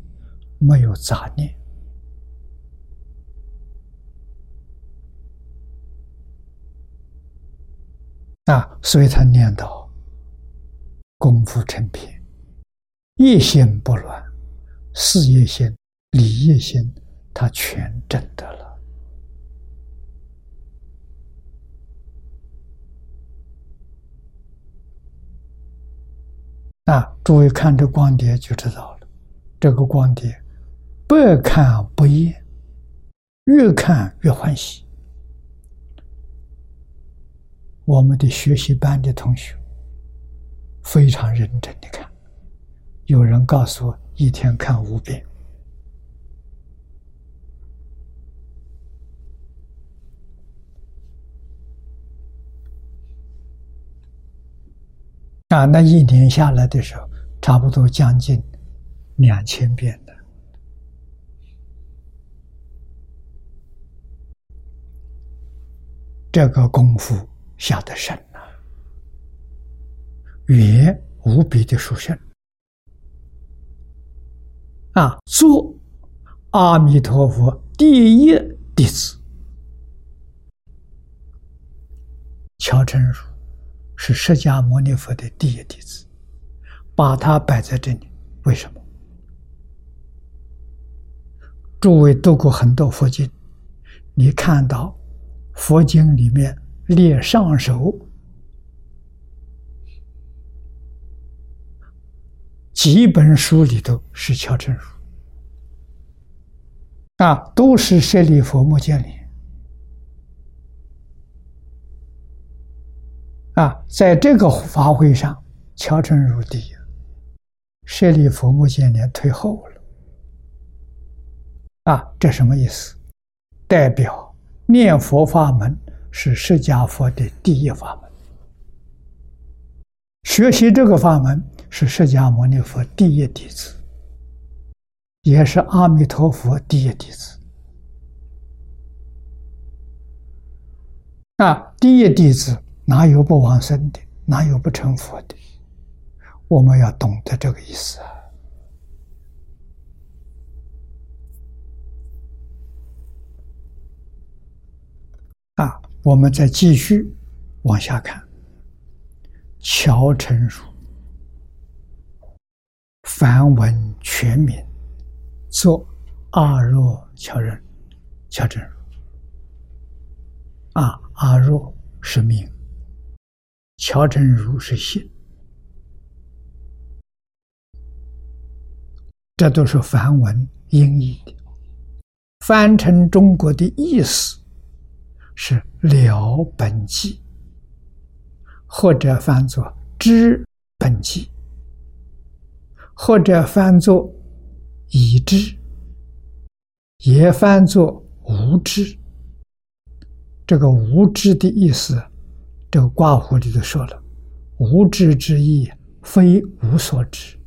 没有杂念。啊，所以他念到功夫成片，一心不乱，事业心、理业心。他全证得了啊！诸位看这光碟就知道了，这个光碟百看不厌，越看越欢喜。我们的学习班的同学非常认真的看，有人告诉我一天看五遍。啊，那一年下来的时候，差不多将近两千遍的，这个功夫下得深啊，远无比的殊胜啊！做阿弥陀佛第一弟子，乔成儒。是释迦牟尼佛的第一弟子，把他摆在这里，为什么？诸位读过很多佛经，你看到佛经里面列上首几本书里头是乔成儒啊，都是舍利佛目犍连。啊，在这个法会上，乔成如第一，舍利弗目犍连退后了。啊，这什么意思？代表念佛法门是释迦佛的第一法门，学习这个法门是释迦牟尼佛第一弟子，也是阿弥陀佛第一弟子。啊，第一弟子。哪有不往生的？哪有不成佛的？我们要懂得这个意思啊！啊，我们再继续往下看。乔成儒，梵文全名，作阿若乔人，乔成儒。啊，阿若是名。乔成儒是姓，这都是梵文音译的，翻成中国的意思是了本纪，或者翻作知本纪，或者翻作已知，也翻作无知。这个无知的意思。这个卦符里头说了：“无知之意，非无所知，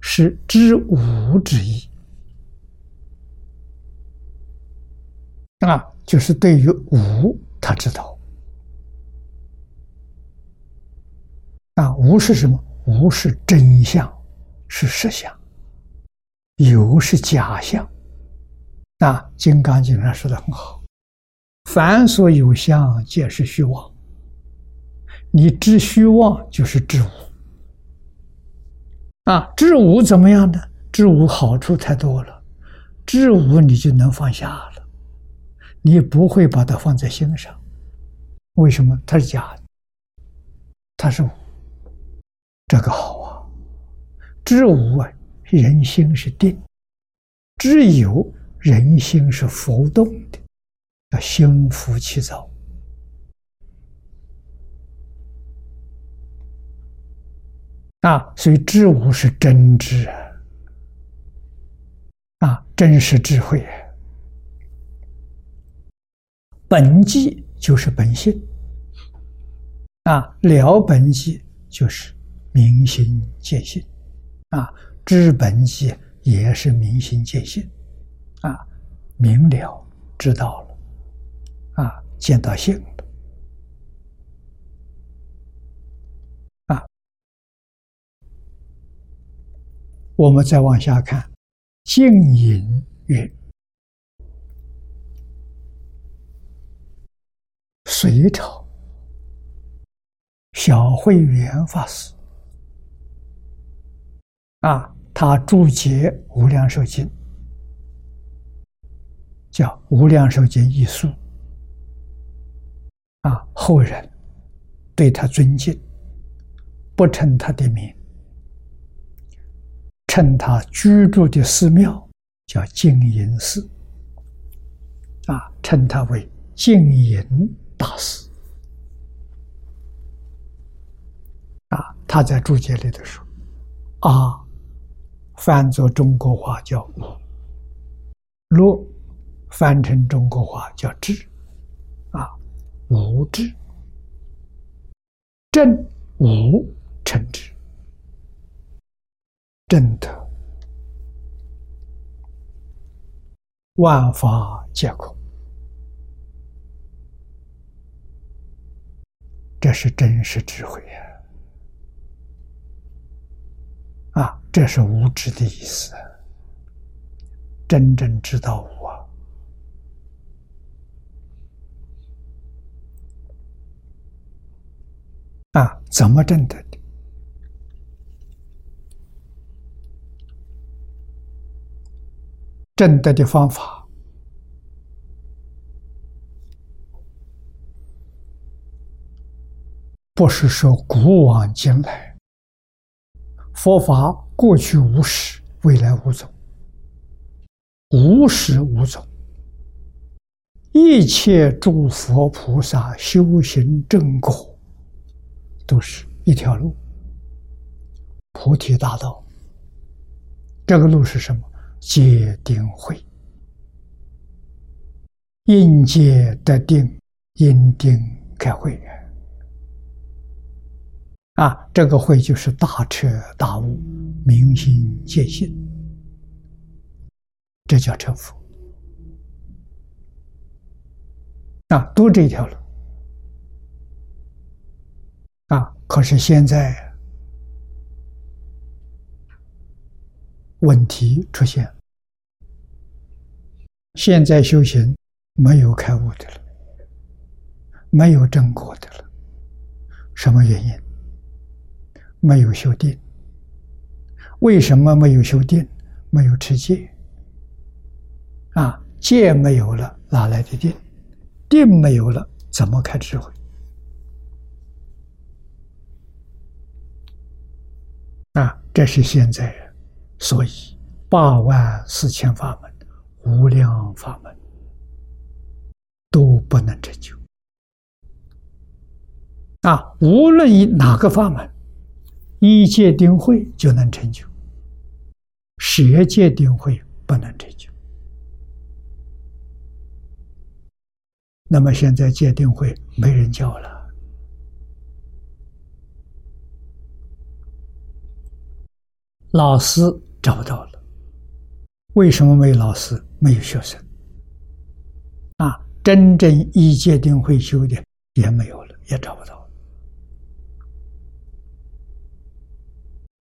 是知无之意。”啊，就是对于无，他知道。啊，无是什么？无是真相，是实相；有是假象。啊，《金刚经》上说的很好：“凡所有相，皆是虚妄。”你知虚妄就是知无啊，知无怎么样呢？知无好处太多了，知无你就能放下了，你不会把它放在心上。为什么？它是假的，它是无，这个好啊。知无啊，人心是定；知有，人心是浮动的，要心浮气躁。啊，所以知无是真知啊，啊，真实智慧，本际就是本性啊，了本际就是明心见性啊，知本际也是明心见性啊，明了知道了啊，见到性。我们再往下看，静隐曰：隋朝小慧圆法师啊，他注解《无量寿经》，叫《无量寿经一书》啊，后人对他尊敬，不称他的名。称他居住的寺庙叫净隐寺，啊，称他为净隐大师，啊，他在注解里头说，啊，翻作中国话叫，若翻成中国话叫智，啊，无智，正无成智。正德，万法皆空，这是真实智慧呀！啊，这是无知的意思，真正知道无啊！啊，怎么证得的？正德的方法，不是说古往今来，佛法过去无始，未来无终，无始无终，一切诸佛菩萨修行正果，都是一条路，菩提大道。这个路是什么？戒定慧，因戒得定，因定开慧啊，这个慧就是大彻大悟、明心见性，这叫成佛。啊，都这一条路。啊，可是现在。问题出现，现在修行没有开悟的了，没有正果的了。什么原因？没有修定。为什么没有修定？没有持戒。啊，戒没有了，哪来的定？定没有了，怎么开智慧？啊，这是现在人。所以，八万四千法门、无量法门都不能成就。啊，无论以哪个法门，一戒定慧就能成就，十戒定慧不能成就。那么现在戒定慧没人教了。老师找不到了，为什么没有老师？没有学生啊！真正一界定会修的也没有了，也找不到了。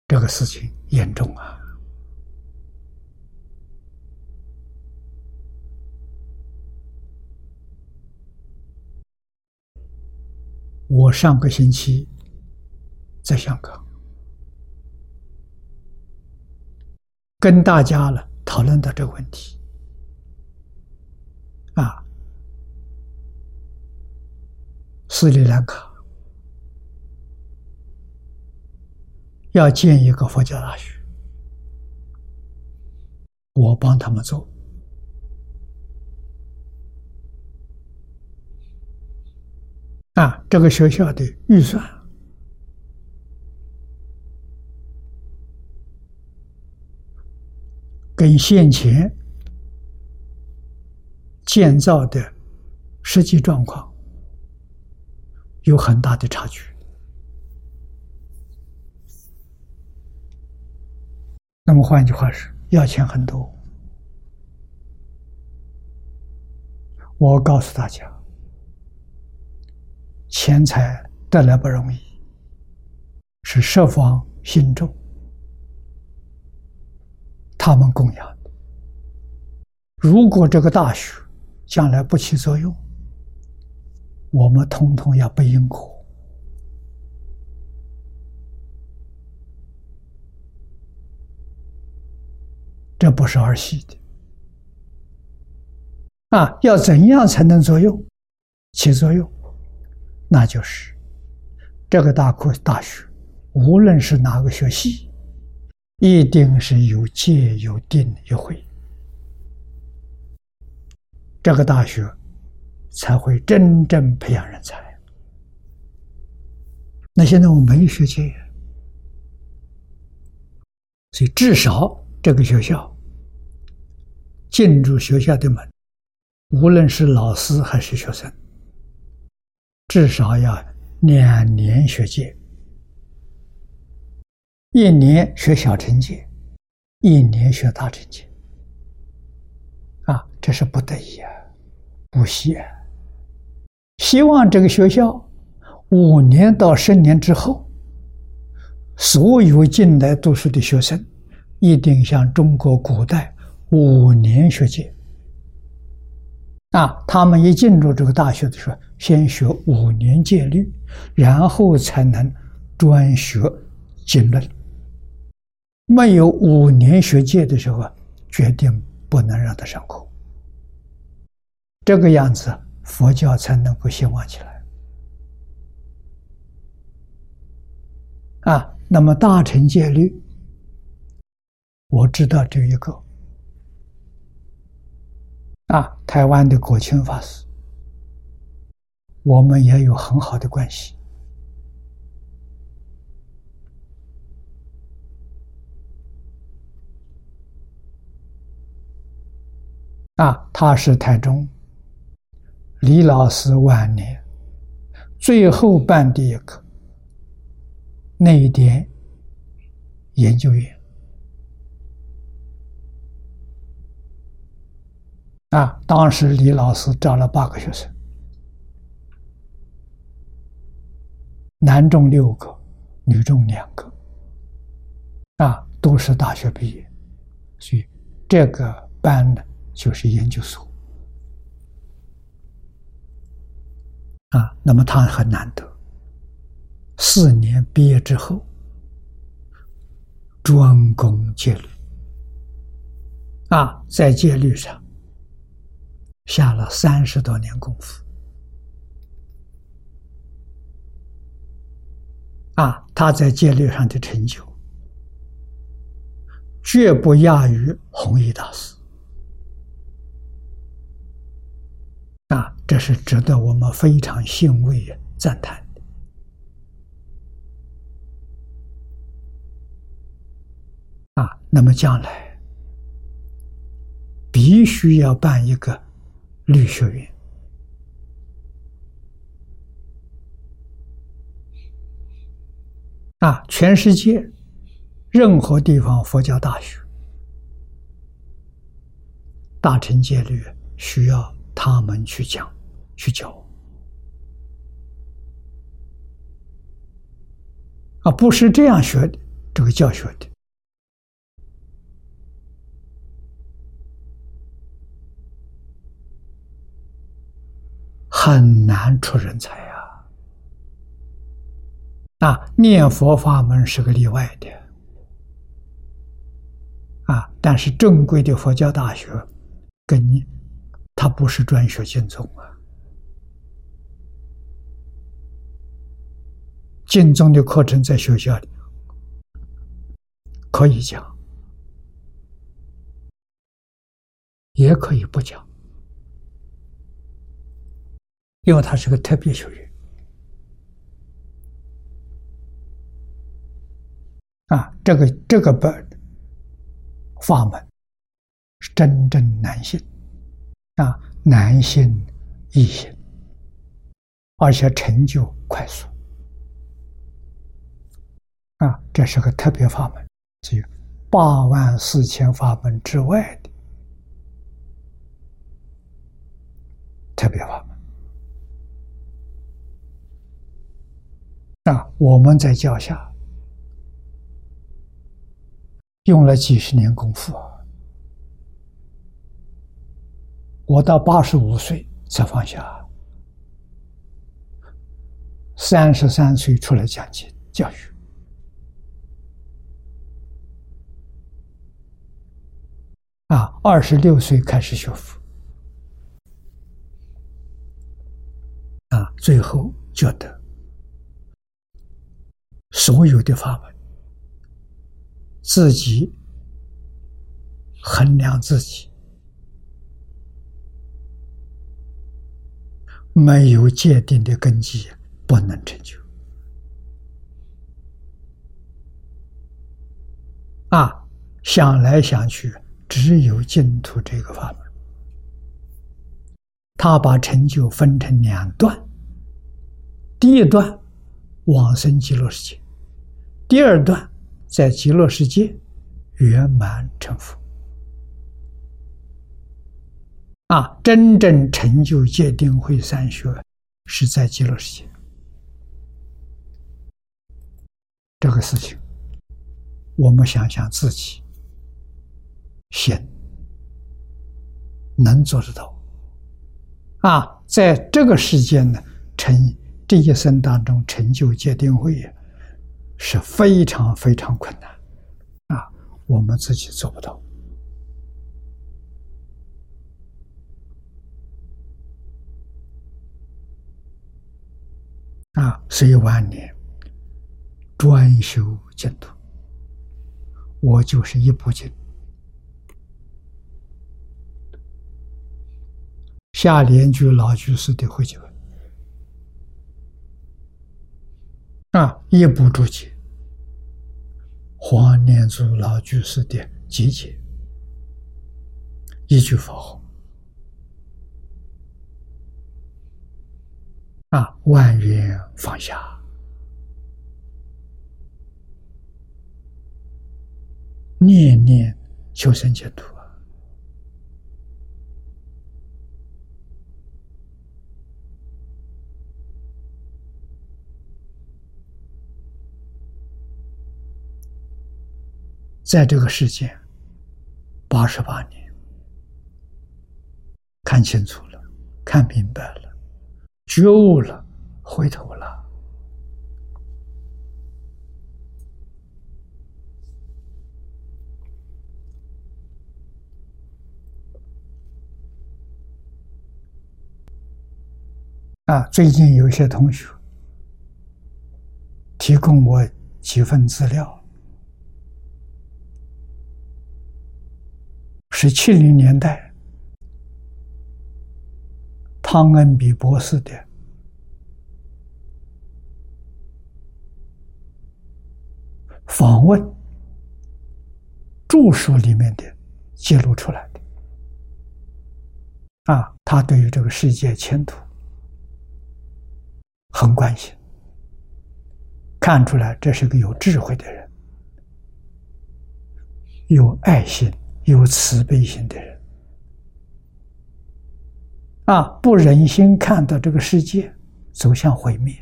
这个事情严重啊！我上个星期在香港。跟大家了讨论到这个问题，啊，斯里兰卡。要建一个佛教大学，我帮他们做，啊，这个学校的预算。跟现前建造的实际状况有很大的差距。那么换一句话说，要钱很多。我告诉大家，钱财得来不容易，是十方心众他们供养的。如果这个大学将来不起作用，我们通通要背因果。这不是儿戏的啊！要怎样才能作用、起作用？那就是这个大课大学，无论是哪个学系，一定是有戒、有定、有慧，这个大学才会真正培养人才。那现在我没学戒，所以至少。这个学校进入学校的门，无论是老师还是学生，至少要两年学戒，一年学小乘戒，一年学大乘戒。啊，这是不得已啊，不惜啊。希望这个学校五年到十年之后，所有进来读书的学生。一定像中国古代五年学戒啊！他们一进入这个大学的时候，先学五年戒律，然后才能专学经论。没有五年学界的时候，决定不能让他上课。这个样子，佛教才能够兴旺起来啊！那么大乘戒律。我知道这一个啊，台湾的国清法师，我们也有很好的关系啊。他是台中李老师晚年最后办的一个内典研究院。啊！当时李老师招了八个学生，男中六个，女中两个，啊，都是大学毕业，所以这个班呢就是研究所。啊，那么他很难得，四年毕业之后专攻戒律，啊，在戒律上。下了三十多年功夫，啊，他在戒律上的成就，绝不亚于弘一大师，啊，这是值得我们非常欣慰、赞叹的，啊，那么将来必须要办一个。律学院啊，全世界任何地方佛教大学、大乘戒律需要他们去讲、去教啊，不是这样学的，这个教学的。很难出人才呀！啊，念佛法门是个例外的啊，但是正规的佛教大学，跟你，他不是专学经宗啊，经宗的课程在学校里可以讲，也可以不讲。因为他是个特别学院啊，这个这个本法门是真正难信啊，难信易信，而且成就快速啊，这是个特别法门，只有八万四千法门之外的特别法门啊，我们在脚下。用了几十年功夫啊！我到八十五岁才放下，三十三岁出来讲经教育，啊，二十六岁开始学佛，啊，最后觉得所有的法门。自己衡量自己，没有界定的根基，不能成就。啊，想来想去，只有净土这个法门。他把成就分成两段，第一段往生极乐世界，第二段。在极乐世界圆满成佛啊！真正成就戒定慧三学，是在极乐世界。这个事情，我们想想自己，行能做得到啊！在这个世界呢，成这一生当中成就戒定慧。是非常非常困难，啊，我们自己做不到，啊，所以晚年专修净土，我就是一部经，下联居老居士的会集文。啊！一部注解，黄念祖老居士的集解，一句佛号啊，万缘放下，念念求生净土。在这个世界，八十八年，看清楚了，看明白了，觉悟了，回头了。啊，最近有些同学提供我几份资料。是七零年代，汤恩比博士的访问著述里面的记录出来的。啊，他对于这个世界前途很关心，看出来这是个有智慧的人，有爱心。有慈悲心的人啊，不忍心看到这个世界走向毁灭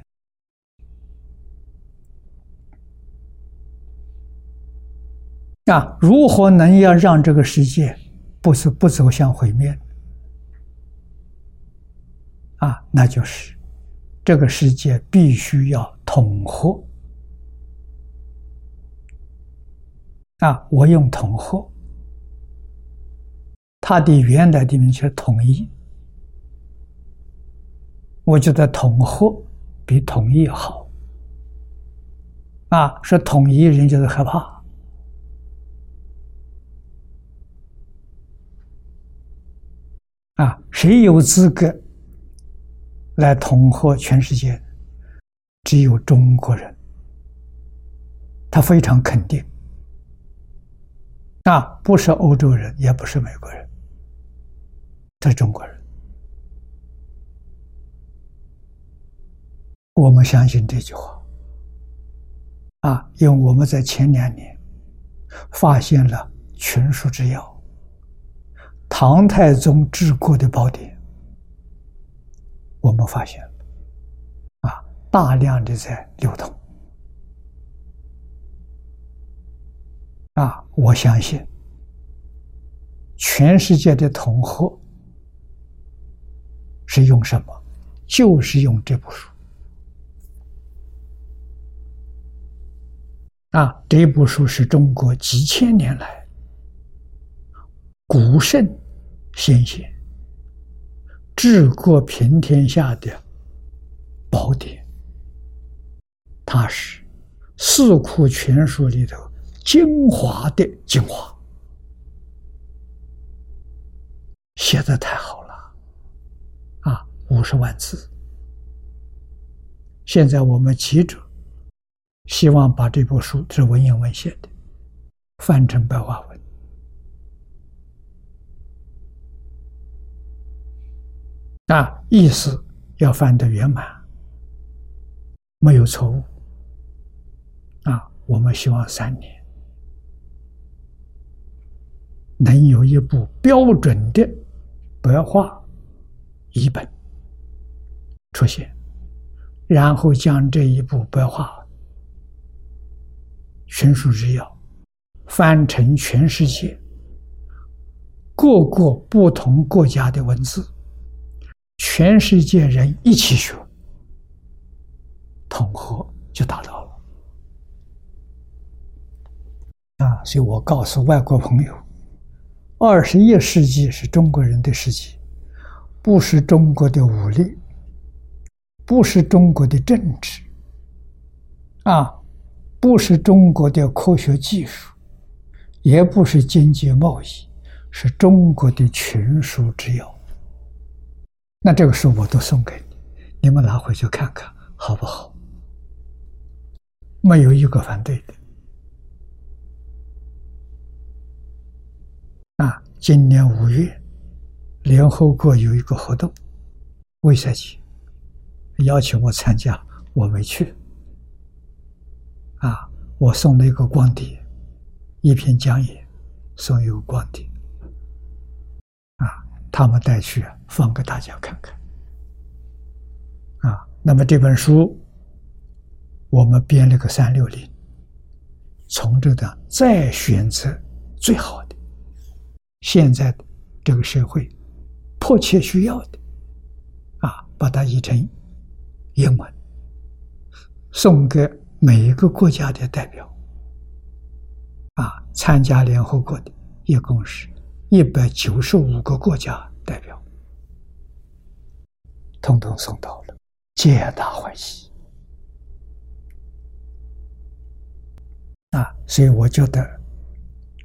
啊！如何能要让这个世界不是不走向毁灭啊？那就是这个世界必须要统合啊！我用统合。它的原来的名是统一，我觉得统合比统一好。啊，说统一人就是害怕。啊，谁有资格来统合全世界？只有中国人，他非常肯定。啊，不是欧洲人，也不是美国人，这是中国人。我们相信这句话啊，因为我们在前两年发现了群书之要，唐太宗治国的宝典，我们发现了啊，大量的在流通啊，我相信全世界的同和是用什么？就是用这部书。啊，这部书是中国几千年来古圣先贤治国平天下的宝典，它是《四库全书》里头精华的精华，写的太好了，啊，五十万字，现在我们记者。希望把这部书是文言文写的，翻成白话文，啊，意思要翻得圆满，没有错误，啊，我们希望三年能有一部标准的白话译本出现，然后将这一部白话。全书之要，翻成全世界各个不同国家的文字，全世界人一起学，统合就达到了。啊，所以我告诉外国朋友，二十一世纪是中国人的世纪，不是中国的武力，不是中国的政治，啊。不是中国的科学技术，也不是经济贸易，是中国的群书之要。那这个书我都送给你，你们拿回去看看好不好？没有一个反对的。啊，今年五月，联合国有一个活动，为啥去？邀请我参加，我没去。啊！我送了一个光碟，一篇讲演，送一个光碟。啊，他们带去放给大家看看。啊，那么这本书，我们编了个三六零，从这个再选择最好的，现在这个社会迫切需要的，啊，把它译成英文，送给。每一个国家的代表，啊，参加联合国的一共是一百九十五个国家代表，统统送到了，皆大欢喜。啊，所以我觉得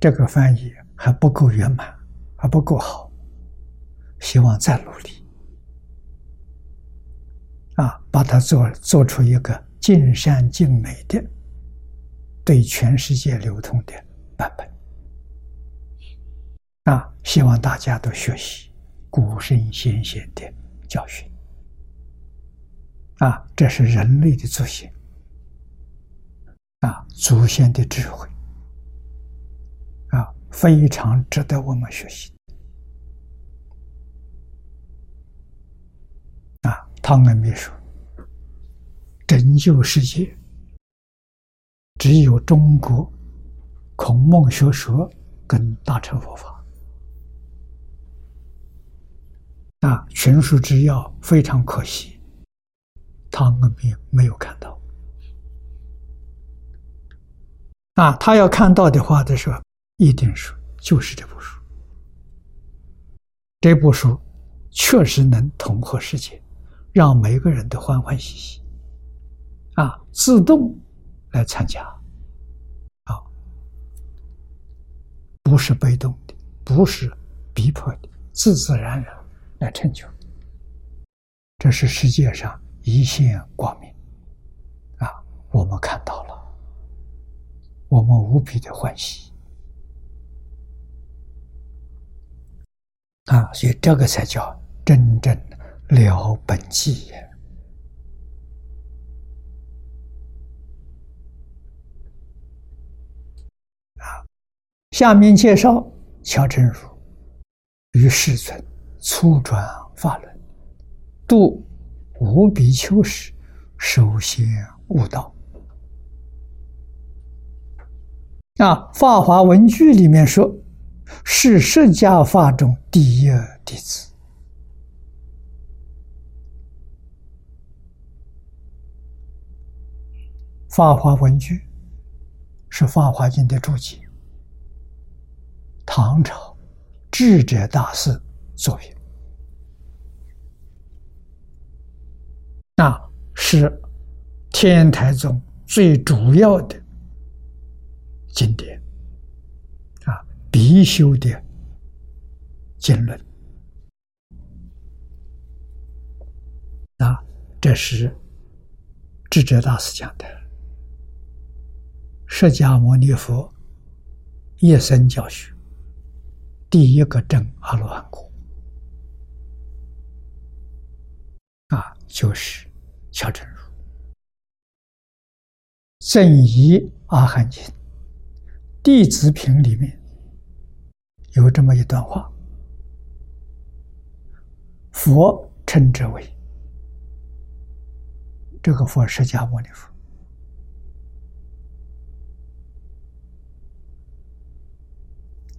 这个翻译还不够圆满，还不够好，希望再努力，啊，把它做做出一个。尽善尽美的，对全世界流通的版本啊！希望大家都学习古圣先贤的教训啊！这是人类的祖先啊，祖先的智慧啊，非常值得我们学习啊！汤恩秘书。拯救世界，只有中国孔孟学说跟大乘佛法。啊，群书之要非常可惜，汤恩斌没有看到。啊，他要看到的话的时候，一定是就是这部书。这部书确实能统合世界，让每个人都欢欢喜喜。啊，自动来参加，啊，不是被动的，不是逼迫的，自自然然来成就。这是世界上一线光明，啊，我们看到了，我们无比的欢喜，啊，所以这个才叫真正了本际下面介绍乔真如与世尊初转法轮，度无比丘时，首先悟道。啊，《法华文句》里面说，是释迦法中第一弟子。《法华文句》是《法华经》的注解，唐朝智者大师作品，那是天台宗最主要的。经典啊，必修的经论啊，这是智者大师讲的。释迦牟尼佛一生教学，第一个证阿罗汉果。啊，就是乔真如。正一阿含经。弟子品里面有这么一段话：佛称之为这个佛释迦牟尼佛。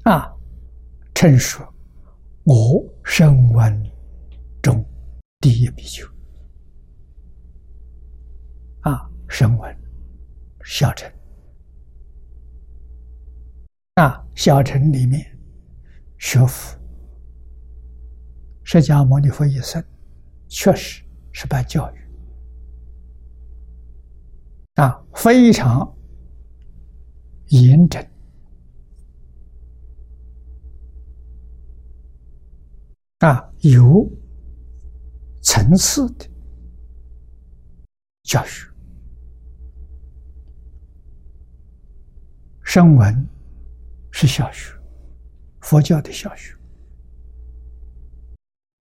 啊，称说我声闻中第一比丘啊，声闻小乘。啊，小乘里面学佛，释迦牟尼佛一生确实是办教育。啊，非常严整啊，有层次的教学，声闻。是小学，佛教的小学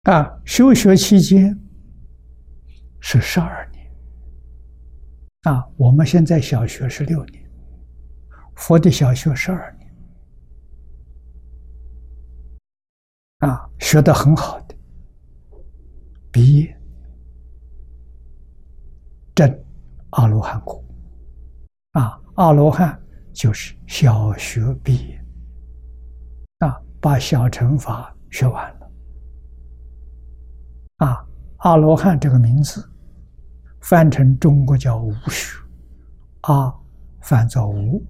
啊。修学期间是十二年啊。我们现在小学是六年，佛的小学十二年啊，学的很好的，毕业证阿罗汉果啊，阿罗汉。就是小学毕业啊，把小乘法学完了啊。阿罗汉这个名字翻成中国叫无学，阿翻作无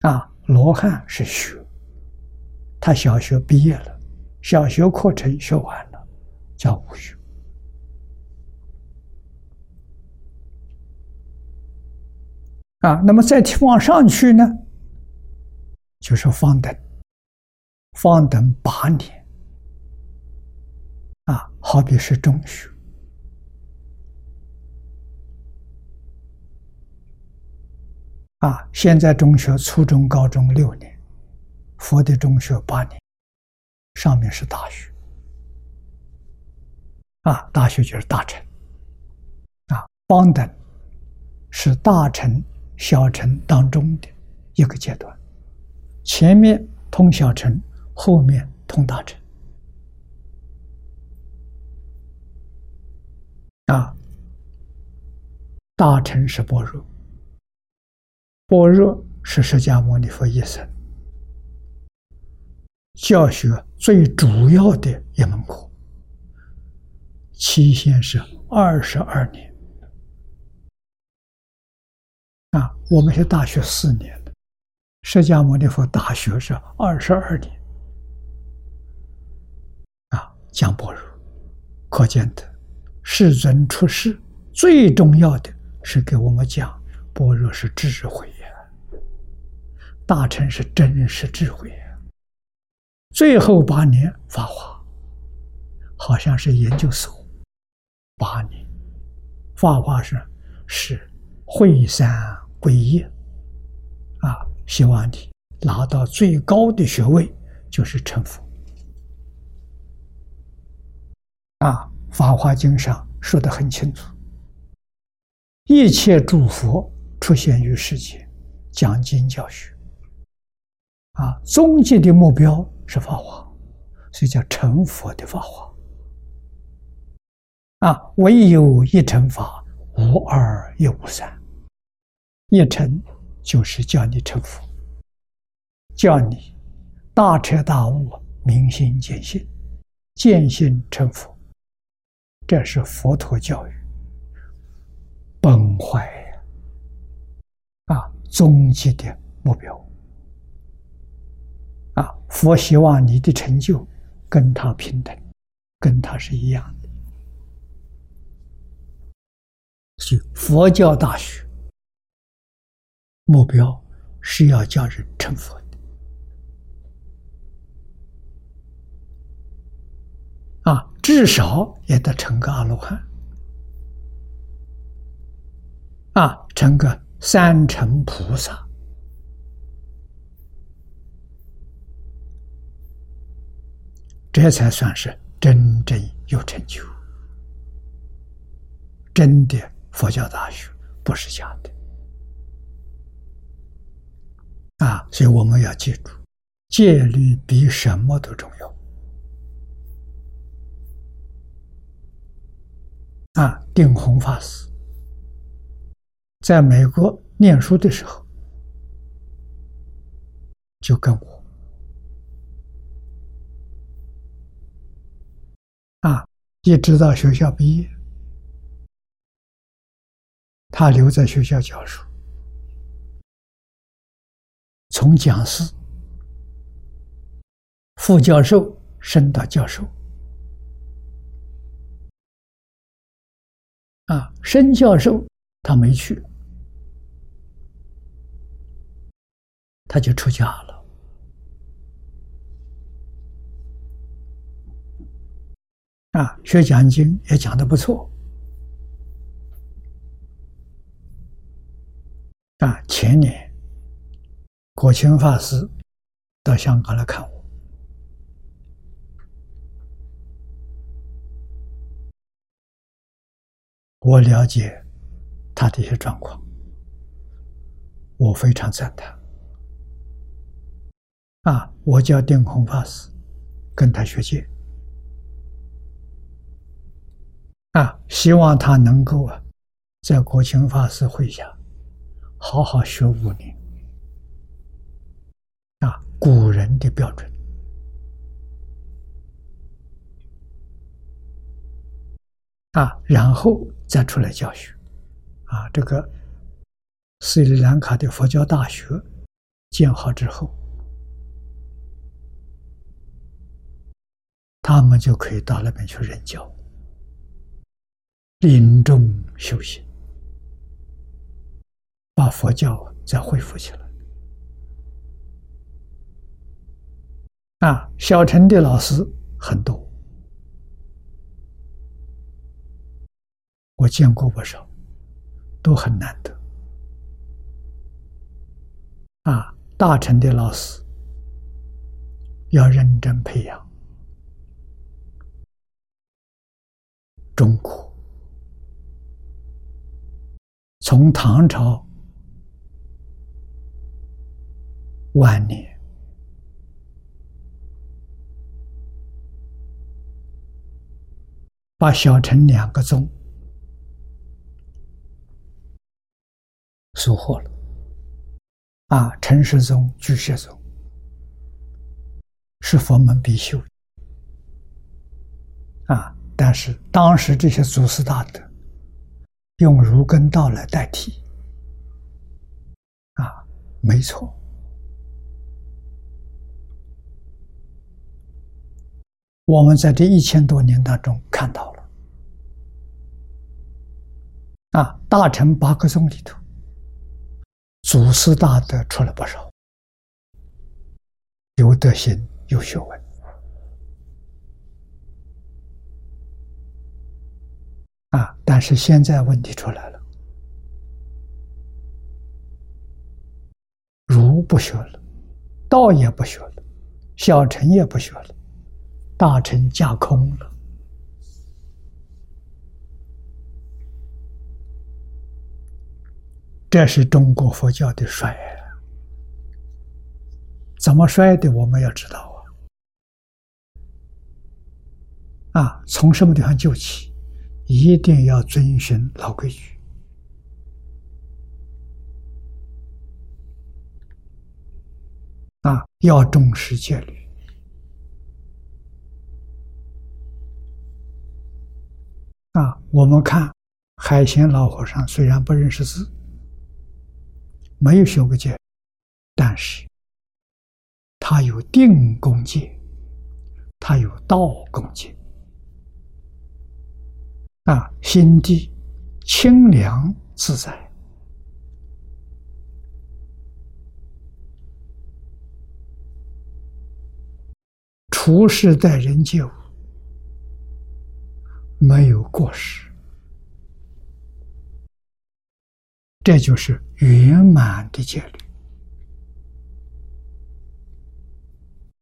啊，罗汉是学，他小学毕业了，小学课程学完了，叫无学。啊，那么再往上去呢，就是方等，方等八年，啊，好比是中学，啊，现在中学初中、高中六年，佛的中学八年，上面是大学，啊，大学就是大乘，啊，方等是大乘。小乘当中的一个阶段，前面通小乘，后面通大乘。啊，大乘是般若，般若是释迦牟尼佛一生教学最主要的一门课，期限是二十二年。啊，我们是大学四年的，释迦牟尼佛大学是二十二年。啊，讲般若，可见的世尊出世最重要的是给我们讲般若是智慧呀，大乘是真实智慧呀。最后八年法华，好像是研究所，八年，法华是是会三归一，啊，希望你拿到最高的学位就是成佛，啊，《法华经》上说的很清楚，一切诸佛出现于世界，讲经教学，啊，终极的目标。是法华，所以叫成佛的法华。啊，唯有一成法，无二也无三。一成就是叫你成佛，叫你大彻大悟、明心见性、见性成佛。这是佛陀教育，崩坏！啊，终极的目标。啊，佛希望你的成就跟他平等，跟他是一样的。是佛教大学目标是要叫人成佛的。啊，至少也得成个阿罗汉。啊，成个三乘菩萨。这才算是真正有成就，真的佛教大学不是假的啊！所以我们要记住，戒律比什么都重要啊！定弘法师在美国念书的时候，就跟我。啊，一直到学校毕业，他留在学校教书，从讲师、副教授升到教授。啊，升教授他没去，他就出家了。啊，学讲经也讲的不错。啊，前年国清法师到香港来看我，我了解他的一些状况，我非常赞叹。啊，我叫定空法师，跟他学戒。啊，希望他能够啊，在国清法师会下好好学五年。啊，古人的标准。啊，然后再出来教学。啊，这个斯里兰卡的佛教大学建好之后，他们就可以到那边去任教。临终修行，把佛教再恢复起来。啊，小乘的老师很多，我见过不少，都很难得。啊，大乘的老师要认真培养，中国。从唐朝晚年，把小乘两个宗收获了，啊，陈世宗、巨蟹宗是佛门必修，啊，但是当时这些祖师大德。用儒根道来代替，啊，没错。我们在这一千多年当中看到了，啊，大乘八个宗里头，祖师大德出了不少，有德行，有学问。啊但是现在问题出来了。儒不学了道也不学了小臣也不学了大臣架空了。这是中国佛教的衰怎么衰的我们要知道啊。啊从什么地方救起？一定要遵循老规矩啊！要重视戒律啊！我们看海鲜老和尚，虽然不认识字。没有学过戒，但是他有定功戒，他有道功戒，啊，心地清凉自在，处事待人接物没有过失。这就是圆满的戒律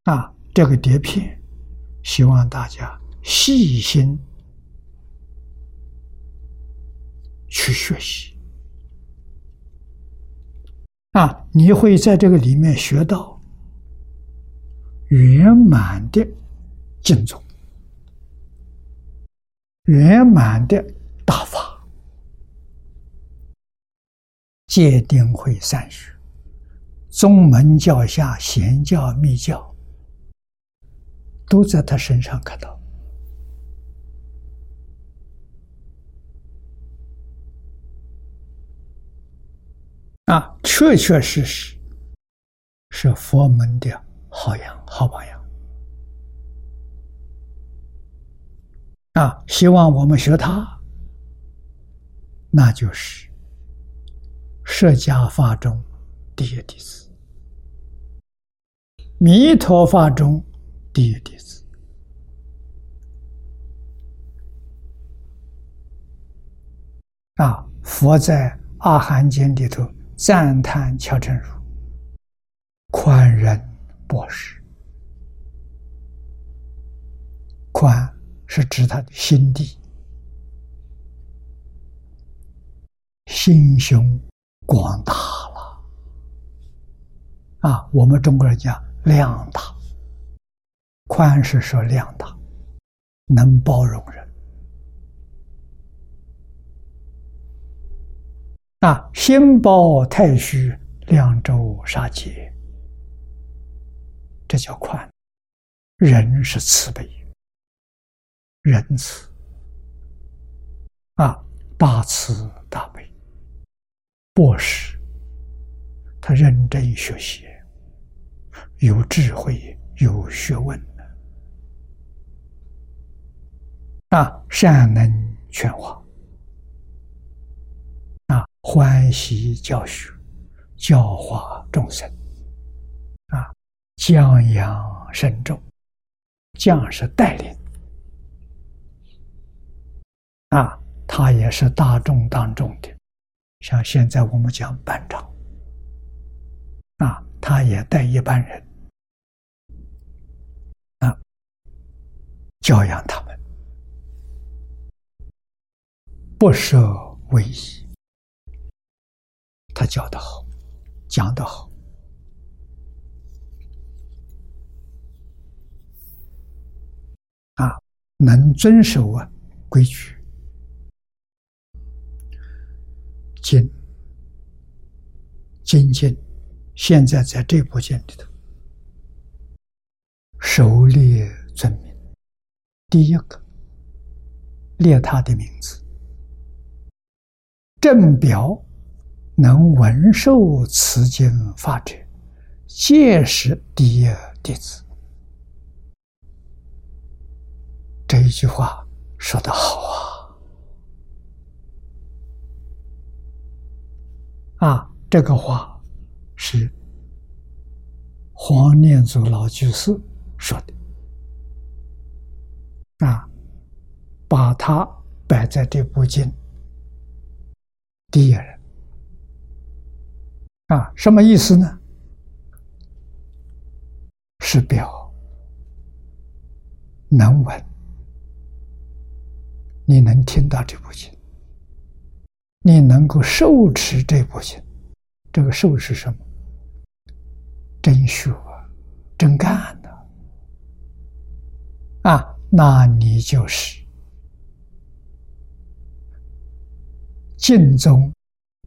啊！这个碟片，希望大家细心去学习啊！你会在这个里面学到圆满的敬重，圆满的大法。戒定慧三学，宗门教下贤教密教，都在他身上看到。啊，确确实实是佛门的好样好榜样。啊，希望我们学他，那就是。释迦法中第一弟子，弥陀法中第一弟子。啊，佛在《阿含经》里头赞叹乔成儒宽仁博识，宽是指他的心地、心胸。广大了啊！我们中国人讲量大，宽是说量大，能包容人啊！心包太虚，两周杀劫，这叫宽。人是慈悲，仁慈啊，大慈大悲。博士，他认真学习，有智慧，有学问啊，善能劝化，欢喜教学，教化众生，啊，降扬慎重，降是带领，啊，他也是大众当中的。像现在我们讲班长，啊，他也带一般人，啊，教养他们，不舍为义，他教的好，讲的好，啊，能遵守啊规矩。经精进，现在在这部经里头，首列尊名，第一个列他的名字，正表能闻受此经法者，皆是第一弟子。这一句话说的好啊！啊，这个话是黄念祖老居士说的。啊，把他摆在这部经第一人。啊，什么意思呢？是表能闻，你能听到这部经，你能够受持这部经，这个受是什么？真学，真干的啊！那你就是净宗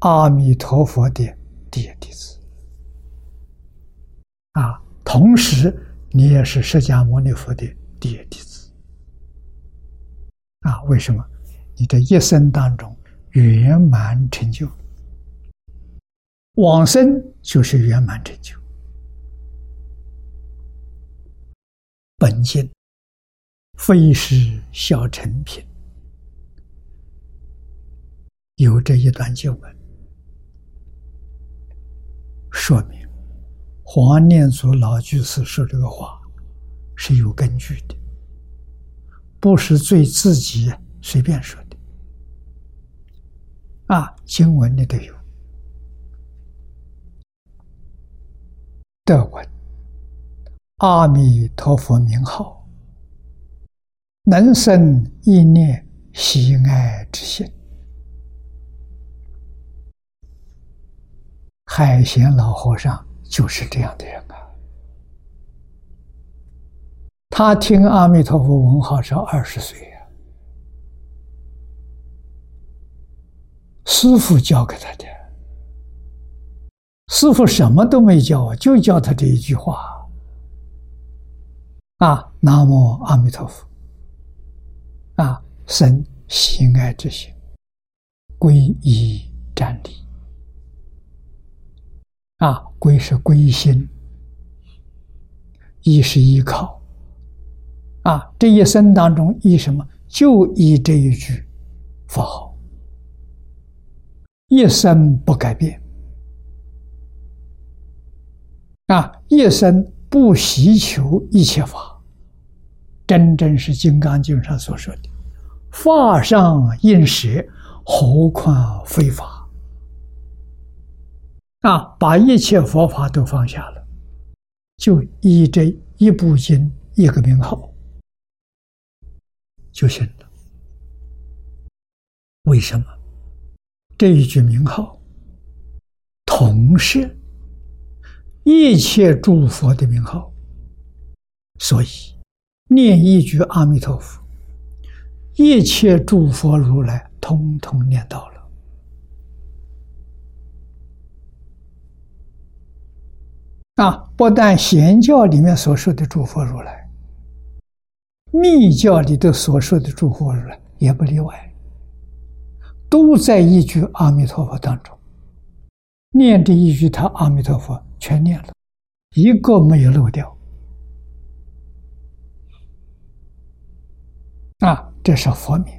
阿弥陀佛的第一弟子啊！同时，你也是释迦牟尼佛的第一弟子啊！为什么？你的一生当中圆满成就，往生就是圆满成就。本经非是小成品，有这一段经文，说明黄念祖老居士说这个话是有根据的，不是对自己随便说的。啊，经文里都有，德文。阿弥陀佛名号，能生一念喜爱之心。海贤老和尚就是这样的人啊！他听阿弥陀佛文号是二十岁呀，师傅教给他的，师傅什么都没教，就教他这一句话。啊，南无阿弥陀佛！啊，生喜爱之心，皈依站立。啊，归是归心，依是依靠。啊，这一生当中依什么？就依这一句佛号，一生不改变。啊，一生。不希求一切法，真正是《金刚经》上所说的“法上应舍，何况非法”。啊，把一切佛法都放下了，就依这一部经一个名号就行了。为什么？这一句名号，同是。一切诸佛的名号，所以念一句阿弥陀佛，一切诸佛如来通通念到了。啊，不但显教里面所说的诸佛如来，密教里头所说的诸佛如来也不例外，都在一句阿弥陀佛当中。念这一句，他阿弥陀佛。全念了，一个没有漏掉。啊，这是佛名。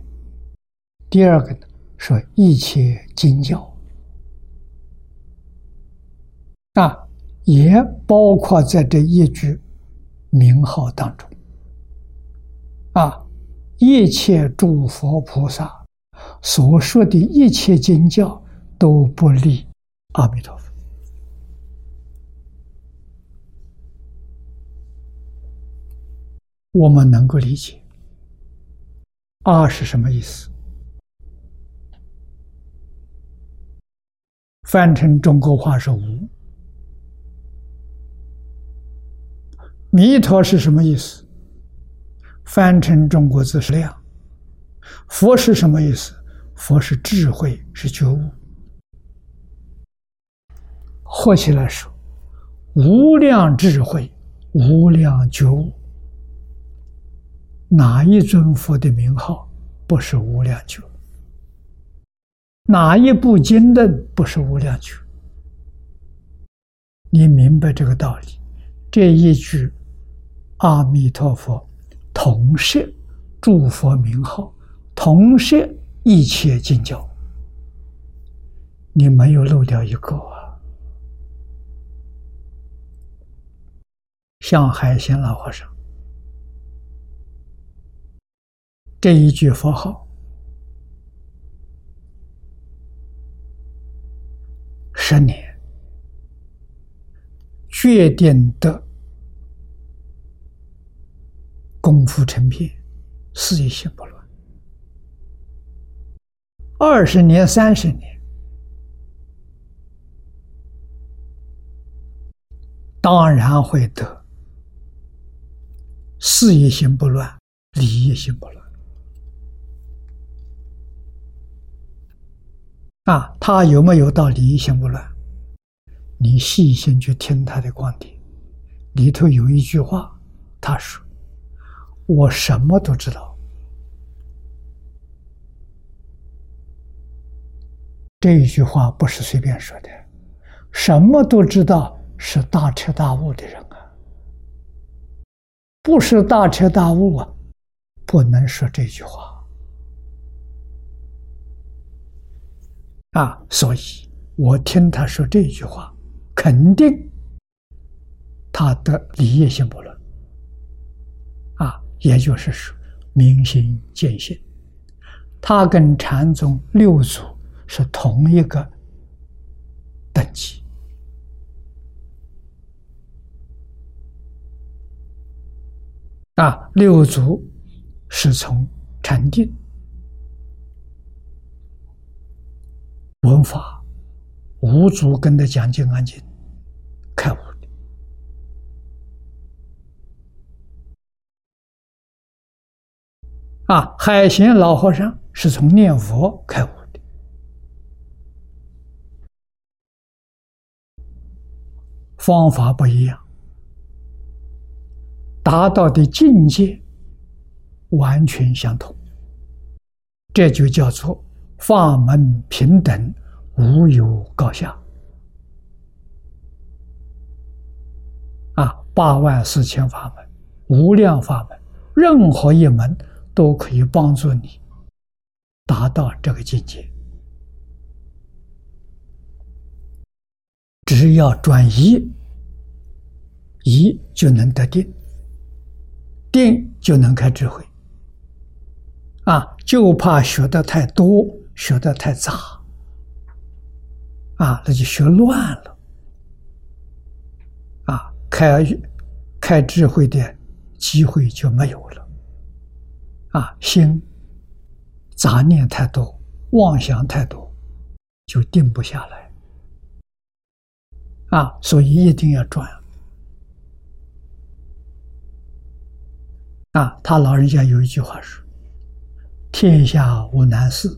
第二个呢，说一切经教，啊，也包括在这一句名号当中。啊，一切诸佛菩萨所说的一切经教都不离阿弥陀佛。我们能够理解，二是什么意思？翻成中国话是无。弥陀是什么意思？翻成中国字是量。佛是什么意思？佛是智慧，是觉悟。合起来说，无量智慧，无量觉悟。哪一尊佛的名号不是无量觉？哪一部经论不是无量觉？你明白这个道理，这一句阿弥陀佛，同摄诸佛名号，同摄一切经教，你没有漏掉一个啊！像海鲜老和尚。这一句佛号，十年决定的功夫成片，事业心不乱二十年、三十年，当然会得事业心不乱，理业心不乱。啊，他有没有到理业心不乱？你细心去听他的观点，里头有一句话，他说：“我什么都知道。”这一句话不是随便说的，什么都知道是大彻大悟的人啊，不是大彻大悟啊，不能说这句话啊。所以我听他说这句话。肯定他的理业性不论，也就是说明心见性，他跟禅宗六祖是同一个等级啊。六祖是从禅定文法。五祖跟他讲《金刚经》，开悟的啊。海贤老和尚是从念佛开悟的，方法不一样，达到的境界完全相同，这就叫做法门平等。无有高下，啊，八万四千法门，无量法门，任何一门都可以帮助你达到这个境界。只要转移，移就能得定，定就能开智慧。啊，就怕学的太多，学的太杂。啊，那就学乱了，啊，开开智慧的机会就没有了，啊，心杂念太多，妄想太多，就定不下来，啊，所以一定要转，啊，他老人家有一句话说：“天下无难事。”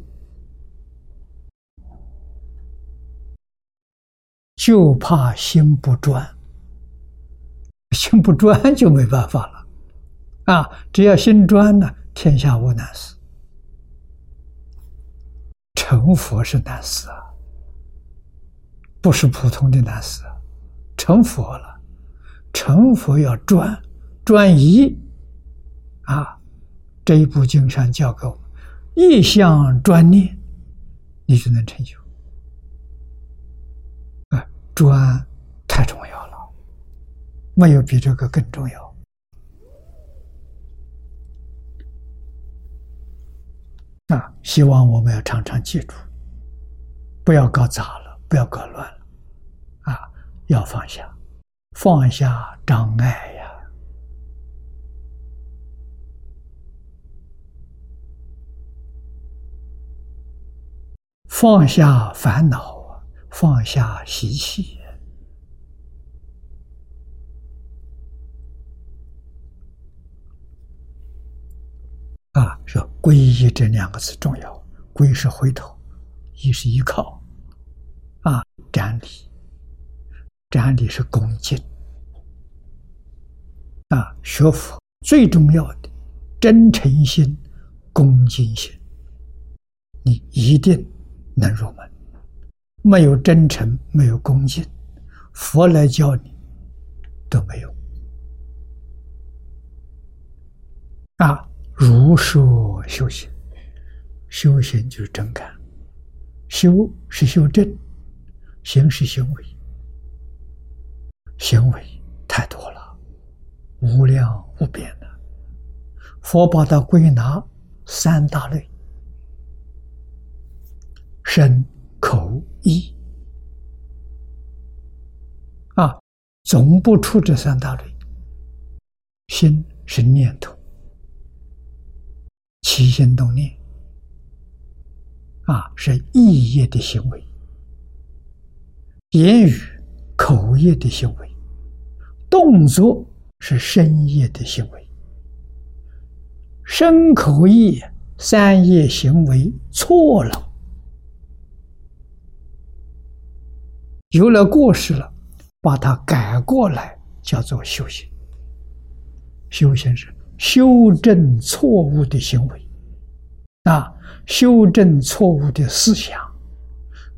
就怕心不专，心不专就没办法了，啊！只要心专呢，天下无难事。成佛是难事啊，不是普通的难事，成佛了，成佛要专专一，啊！这一部经上教给我们，一向专念，你就能成就。啊专太重要了，没有比这个更重要。啊，希望我们要常常记住，不要搞砸了，不要搞乱了，啊，要放下，放下障碍呀，放下烦恼。放下习气啊，说皈依这两个字重要。皈是回头，依是依靠，啊，瞻礼，瞻礼是恭敬，啊，学佛最重要的真诚心、恭敬心，你一定能入门。没有真诚，没有恭敬，佛来教你都没有。啊，如说修行，修行就是真干，修是修正，行是行为，行为太多了，无量无边的。佛把它归纳三大类：身。口意啊，总不出这三大类。心是念头，起心动念。啊，是意业的行为，言语、口业的行为，动作是身业的行为，身口意三业行为错了，有了过失了，把它改过来，叫做修行。修行是修正错误的行为，啊。修正错误的思想，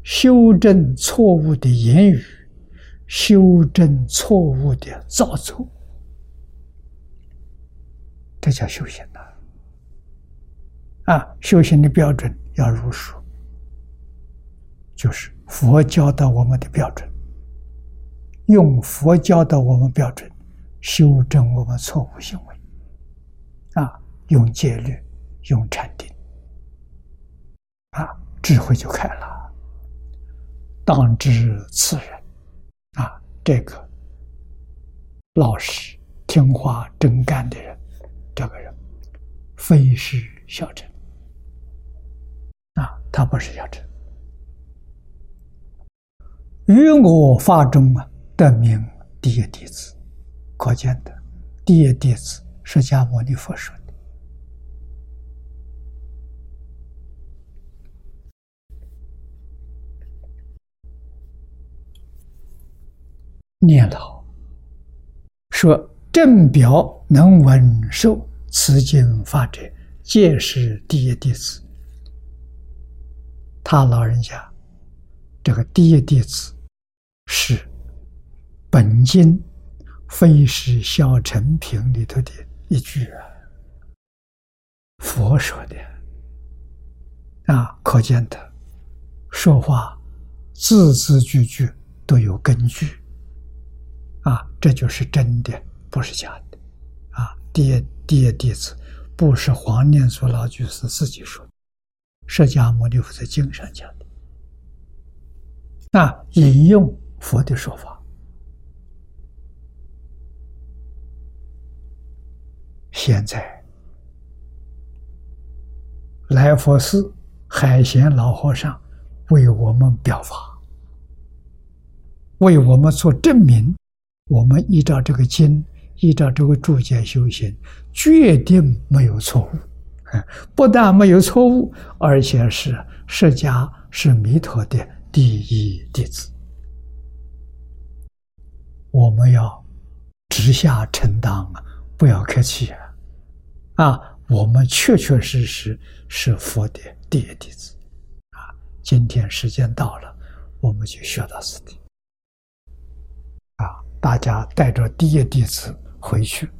修正错误的言语，修正错误的造作，这叫修行呐！啊，修行的标准要如数，就是佛教的我们的标准，用佛教的我们标准修正我们错误行为，用戒律，用禅定。啊，智慧就开了。当知此人，啊，这个老实、听话、真干的人，这个人非是小臣。啊，他不是小臣。于我法中啊，得名第一弟子，可见的第一弟子，释迦牟尼佛说。念老说：“正表能闻受此经法者，皆是第一弟子。他老人家这个第一弟子是本经非是小成品里头的一句啊，佛说的啊，可见的说话字字句句都有根据。”啊，这就是真的，不是假的，啊！第一第一弟子不是黄念祖老居士自己说的，释迦牟尼佛在经上讲的，那，引用佛的说法。现在来佛寺海贤老和尚为我们表法，为我们做证明。我们依照这个经，依照这个注解修行，决定没有错误。不但没有错误，而且是释迦是弥陀的第一弟子。我们要直下承担啊，不要客气啊！啊，我们确确实实是佛的第一弟子啊！今天时间到了，我们就学到此地。大家带着第一弟子回去。